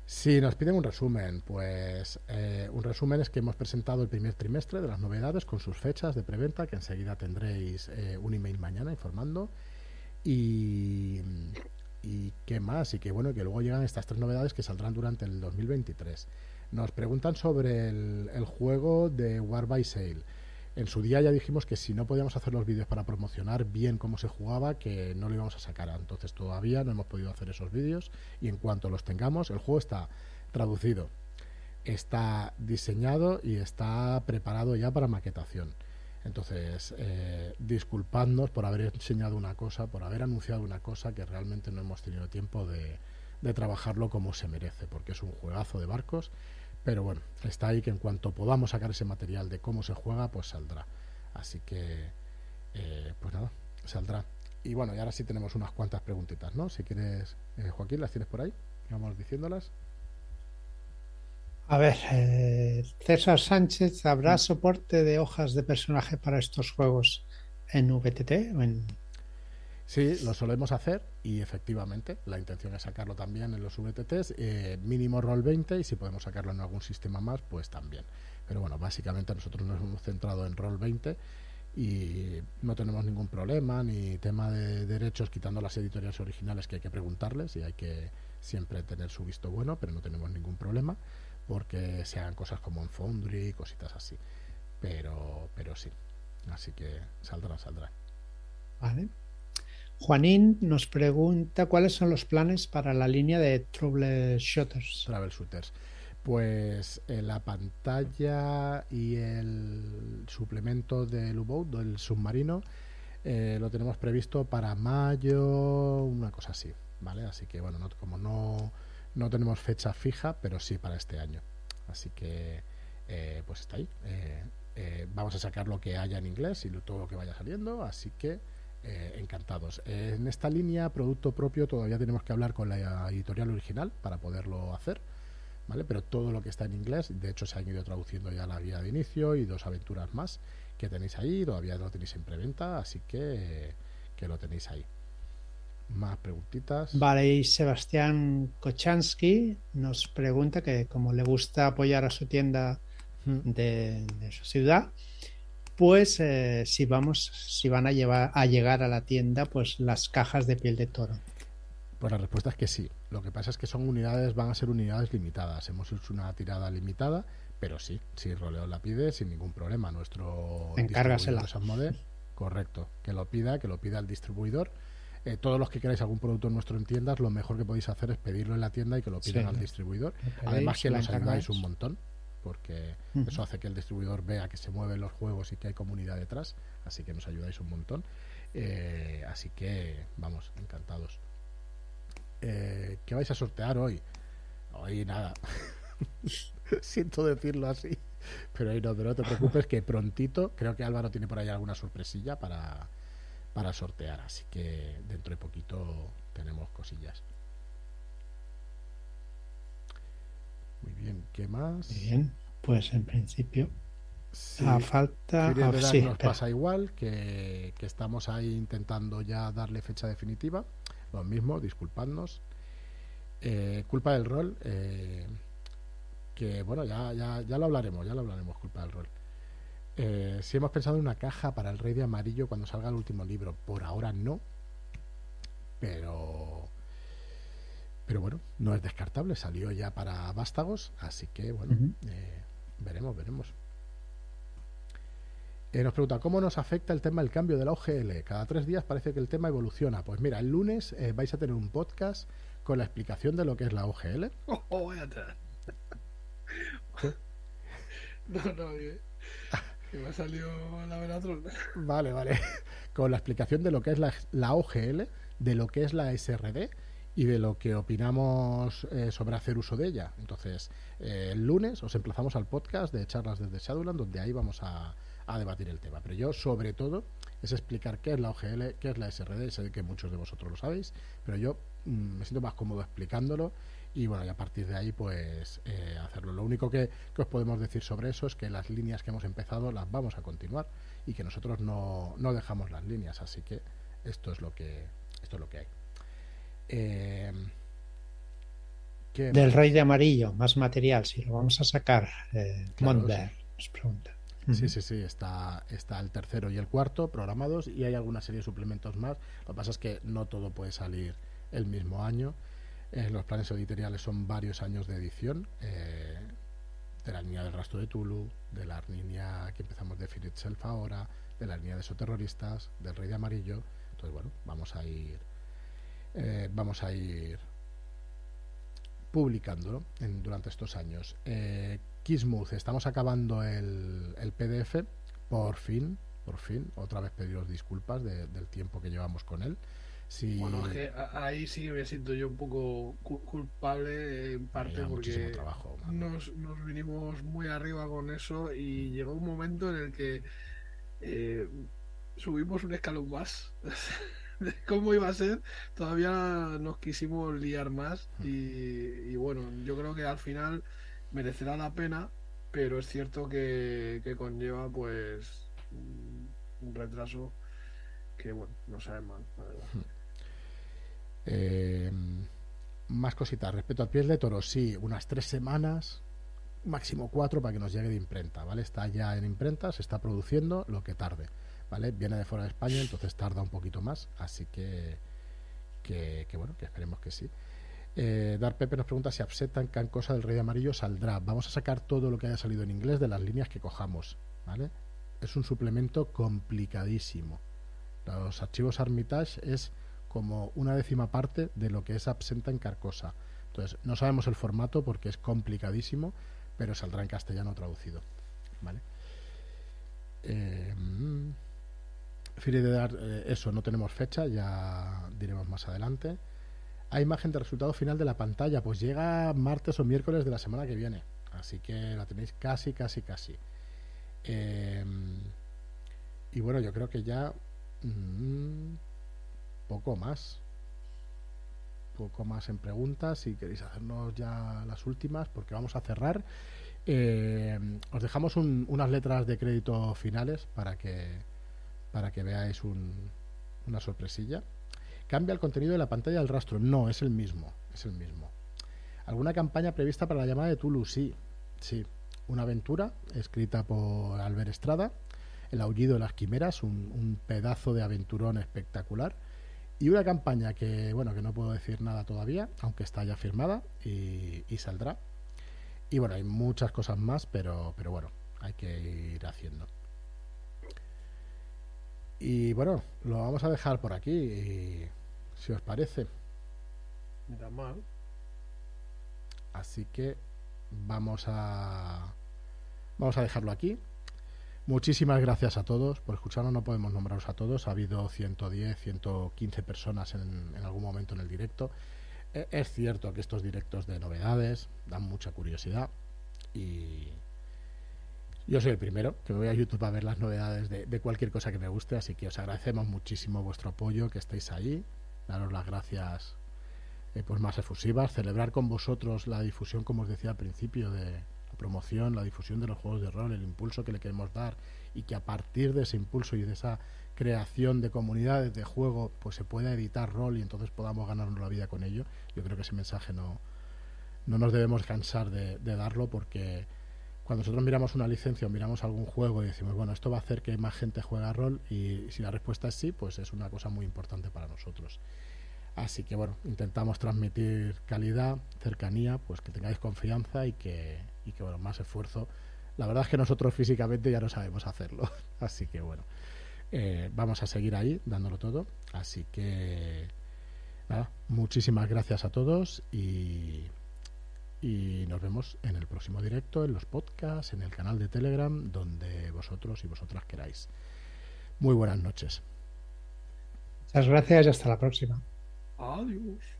Si nos piden un resumen, pues eh, un resumen es que hemos presentado el primer trimestre de las novedades con sus fechas de preventa, que enseguida tendréis eh, un email mañana informando. Y, y qué más, y que bueno, que luego llegan estas tres novedades que saldrán durante el 2023. Nos preguntan sobre el, el juego de War by Sale. En su día ya dijimos que si no podíamos hacer los vídeos para promocionar bien cómo se jugaba, que no lo íbamos a sacar. Entonces todavía no hemos podido hacer esos vídeos y en cuanto los tengamos, el juego está traducido, está diseñado y está preparado ya para maquetación. Entonces, eh, disculpadnos por haber enseñado una cosa, por haber anunciado una cosa que realmente no hemos tenido tiempo de, de trabajarlo como se merece, porque es un juegazo de barcos pero bueno, está ahí que en cuanto podamos sacar ese material de cómo se juega, pues saldrá. Así que, eh, pues nada, saldrá. Y bueno, y ahora sí tenemos unas cuantas preguntitas, ¿no? Si quieres, eh, Joaquín, las tienes por ahí, vamos diciéndolas. A ver, eh, César Sánchez, ¿habrá soporte de hojas de personaje para estos juegos en VTT o en Sí, lo solemos hacer y efectivamente la intención es sacarlo también en los VTTs, eh, mínimo roll 20 y si podemos sacarlo en algún sistema más, pues también. Pero bueno, básicamente nosotros nos hemos centrado en roll 20 y no tenemos ningún problema ni tema de derechos quitando las editoriales originales que hay que preguntarles y hay que siempre tener su visto bueno, pero no tenemos ningún problema porque se cosas como en Foundry, cositas así. Pero, pero sí, así que saldrá, saldrá. Vale. Juanín nos pregunta cuáles son los planes para la línea de Trouble Shooters. Travel Shooters. Pues eh, la pantalla y el suplemento del U-Boat, del submarino, eh, lo tenemos previsto para mayo, una cosa así, ¿vale? Así que bueno, como no, no tenemos fecha fija, pero sí para este año. Así que eh, pues está ahí. vamos a sacar lo que haya en inglés y todo lo que vaya saliendo, así que eh, encantados. en esta línea, producto propio, todavía tenemos que hablar con la editorial original para poderlo hacer, ¿vale? Pero todo lo que está en inglés, de hecho se han ido traduciendo ya la guía de inicio y dos aventuras más que tenéis ahí, todavía lo tenéis en preventa, así que, que lo tenéis ahí. Más preguntitas. Vale, y Sebastián Kochansky nos pregunta que como le gusta apoyar a su tienda de, de su ciudad, pues eh, si vamos, si van a llevar a llegar a la tienda, pues las cajas de piel de toro. Pues la respuesta es que sí. Lo que pasa es que son unidades, van a ser unidades limitadas. Hemos hecho una tirada limitada, pero sí, si Roleo la pide, sin ningún problema. Nuestro Encárgasela. correcto, que lo pida, que lo pida el distribuidor. Eh, todos los que queráis algún producto nuestro en tiendas, lo mejor que podéis hacer es pedirlo en la tienda y que lo pidan al distribuidor. Además que nos ayudáis un montón porque eso hace que el distribuidor vea que se mueven los juegos y que hay comunidad detrás, así que nos ayudáis un montón. Eh, así que, vamos, encantados. Eh, ¿Qué vais a sortear hoy? Hoy nada. Siento decirlo así, pero hoy no, pero no te preocupes que prontito, creo que Álvaro tiene por ahí alguna sorpresilla para, para sortear, así que dentro de poquito tenemos cosillas. Muy bien, ¿qué más? Bien, pues en principio a falta ah, nos pasa igual que, estamos ahí intentando ya darle fecha definitiva. Lo mismo disculpadnos. Eh, culpa del rol eh, que bueno ya, ya, ya lo hablaremos ya lo hablaremos culpa del rol. Eh, si hemos pensado en una caja para el rey de amarillo cuando salga el último libro por ahora no pero pero bueno, no es descartable, salió ya para vástagos, así que bueno, eh, veremos, veremos. Eh, nos pregunta, ¿cómo nos afecta el tema del cambio de la OGL? Cada tres días parece que el tema evoluciona. Pues mira, el lunes eh, vais a tener un podcast con la explicación de lo que es la OGL. Oh, No, no, que me ha salido la velatrona. Vale, vale. Con la explicación de lo que es la, la OGL, de lo que es la SRD y de lo que opinamos eh, sobre hacer uso de ella. Entonces, eh, el lunes os emplazamos al podcast de charlas desde Shadowland, donde ahí vamos a, debatir el tema. Pero yo, sobre todo, es explicar qué es la OGL, qué es la SRD, sé que muchos de vosotros lo sabéis, pero yo mm, me siento más cómodo explicándolo y bueno, y a partir de ahí, pues eh, hacerlo. Lo único que, os podemos decir sobre eso es que las líneas que hemos empezado las vamos a continuar y que nosotros no, no dejamos las líneas, así que esto es lo que, esto es lo que hay. Eh, Del Rey de Amarillo, más material, si lo vamos a sacar. Eh, nos pregunta. Sí, sí, sí, está, está el tercero y el cuarto programados y hay alguna serie de suplementos más. Lo que pasa es que no todo puede salir el mismo año eh, los planes editoriales son varios años de edición, eh, de la línea del rastro de Tulu, de la línea que empezamos de Fear Itself ahora, de la línea de Soterroristas, del Rey de Amarillo. Entonces, bueno, vamos a ir, eh, vamos a ir publicándolo durante estos años. Eh, Kismuth, estamos acabando el, el, PDF, por fin, por fin, otra vez pediros disculpas del tiempo que llevamos con él. Bueno, que ahí sí me siento yo un poco culpable en parte porque nos, nos, vinimos muy arriba con eso y llegó un momento en el que eh, subimos un escalón más. cómo iba a ser, todavía nos quisimos liar más y, bueno, yo creo que al final merecerá la pena, pero es cierto que, que conlleva pues un retraso que bueno, no sabe mal, la verdad. Eh, más cositas. Respecto al piel de toro, sí, unas tres semanas, máximo cuatro para que nos llegue de imprenta, ¿vale? Está ya en imprenta, se está produciendo lo que tarde, ¿vale? Viene de fuera de España, entonces tarda un poquito más, así que, que, bueno, que esperemos que sí. Eh, Dar Pepe nos pregunta si Absetan Cosa del Rey Amarillo saldrá. Vamos a sacar todo lo que haya salido en inglés de las líneas que cojamos, ¿vale? Es un suplemento complicadísimo. Los archivos Armitage es como una décima parte de lo que es Absenta en Carcosa. Entonces, no sabemos el formato porque es complicadísimo, pero saldrá en castellano traducido. ¿Vale? Eh, de dar eh, eso, no tenemos fecha, ya diremos más adelante. Hay imagen de resultado final de la pantalla, pues llega martes o miércoles de la semana que viene. Así que la tenéis casi, casi, casi. Eh, y bueno, yo creo que ya. Mm, poco más. Poco más en preguntas. Si queréis hacernos ya las últimas, porque vamos a cerrar. Eh, os dejamos unas letras de crédito finales para que para que veáis una sorpresilla. Cambia el contenido de la pantalla del rastro. No, es el mismo. Es el mismo. ¿Alguna campaña prevista para la llamada de Tulu? Sí, sí. Una aventura escrita por Albert Estrada. El aullido de las quimeras, un, un pedazo de aventurón espectacular y una campaña que, bueno, que no puedo decir nada todavía, aunque está ya firmada y, saldrá. Y bueno, hay muchas cosas más, pero, pero bueno, hay que ir haciendo. Y bueno, lo vamos a dejar por aquí, si os parece. da mal. Así que vamos a vamos a dejarlo aquí. Muchísimas gracias a todos por escucharnos. No podemos nombraros a todos. Ha habido 110, 115 personas en, algún momento en el directo. E, es cierto que estos directos de novedades dan mucha curiosidad y yo soy el primero que me voy a YouTube a ver las novedades de, cualquier cosa que me guste, así que os agradecemos muchísimo vuestro apoyo, que estéis ahí, daros las gracias eh, pues más efusivas, celebrar con vosotros la difusión, como os decía al principio, de, promoción, la difusión de los juegos de rol, el impulso que le queremos dar y que a partir de ese impulso y de esa creación de comunidades de juego, pues se pueda editar rol y entonces podamos ganarnos la vida con ello. Yo creo que ese mensaje no, no nos debemos cansar de, darlo porque cuando nosotros miramos una licencia o miramos algún juego y decimos, bueno, esto va a hacer que más gente juegue a rol y si la respuesta es sí, pues es una cosa muy importante para nosotros. Así que bueno, intentamos transmitir calidad, cercanía, pues que tengáis confianza y que, y que bueno, más esfuerzo. La verdad es que nosotros físicamente ya no sabemos hacerlo. Así que bueno, eh, vamos a seguir ahí dándolo todo. Así que nada, muchísimas gracias a todos y, y nos vemos en el próximo directo, en los podcasts, en el canal de Telegram, donde vosotros y vosotras queráis. Muy buenas noches. Muchas gracias y hasta la próxima. Adiós.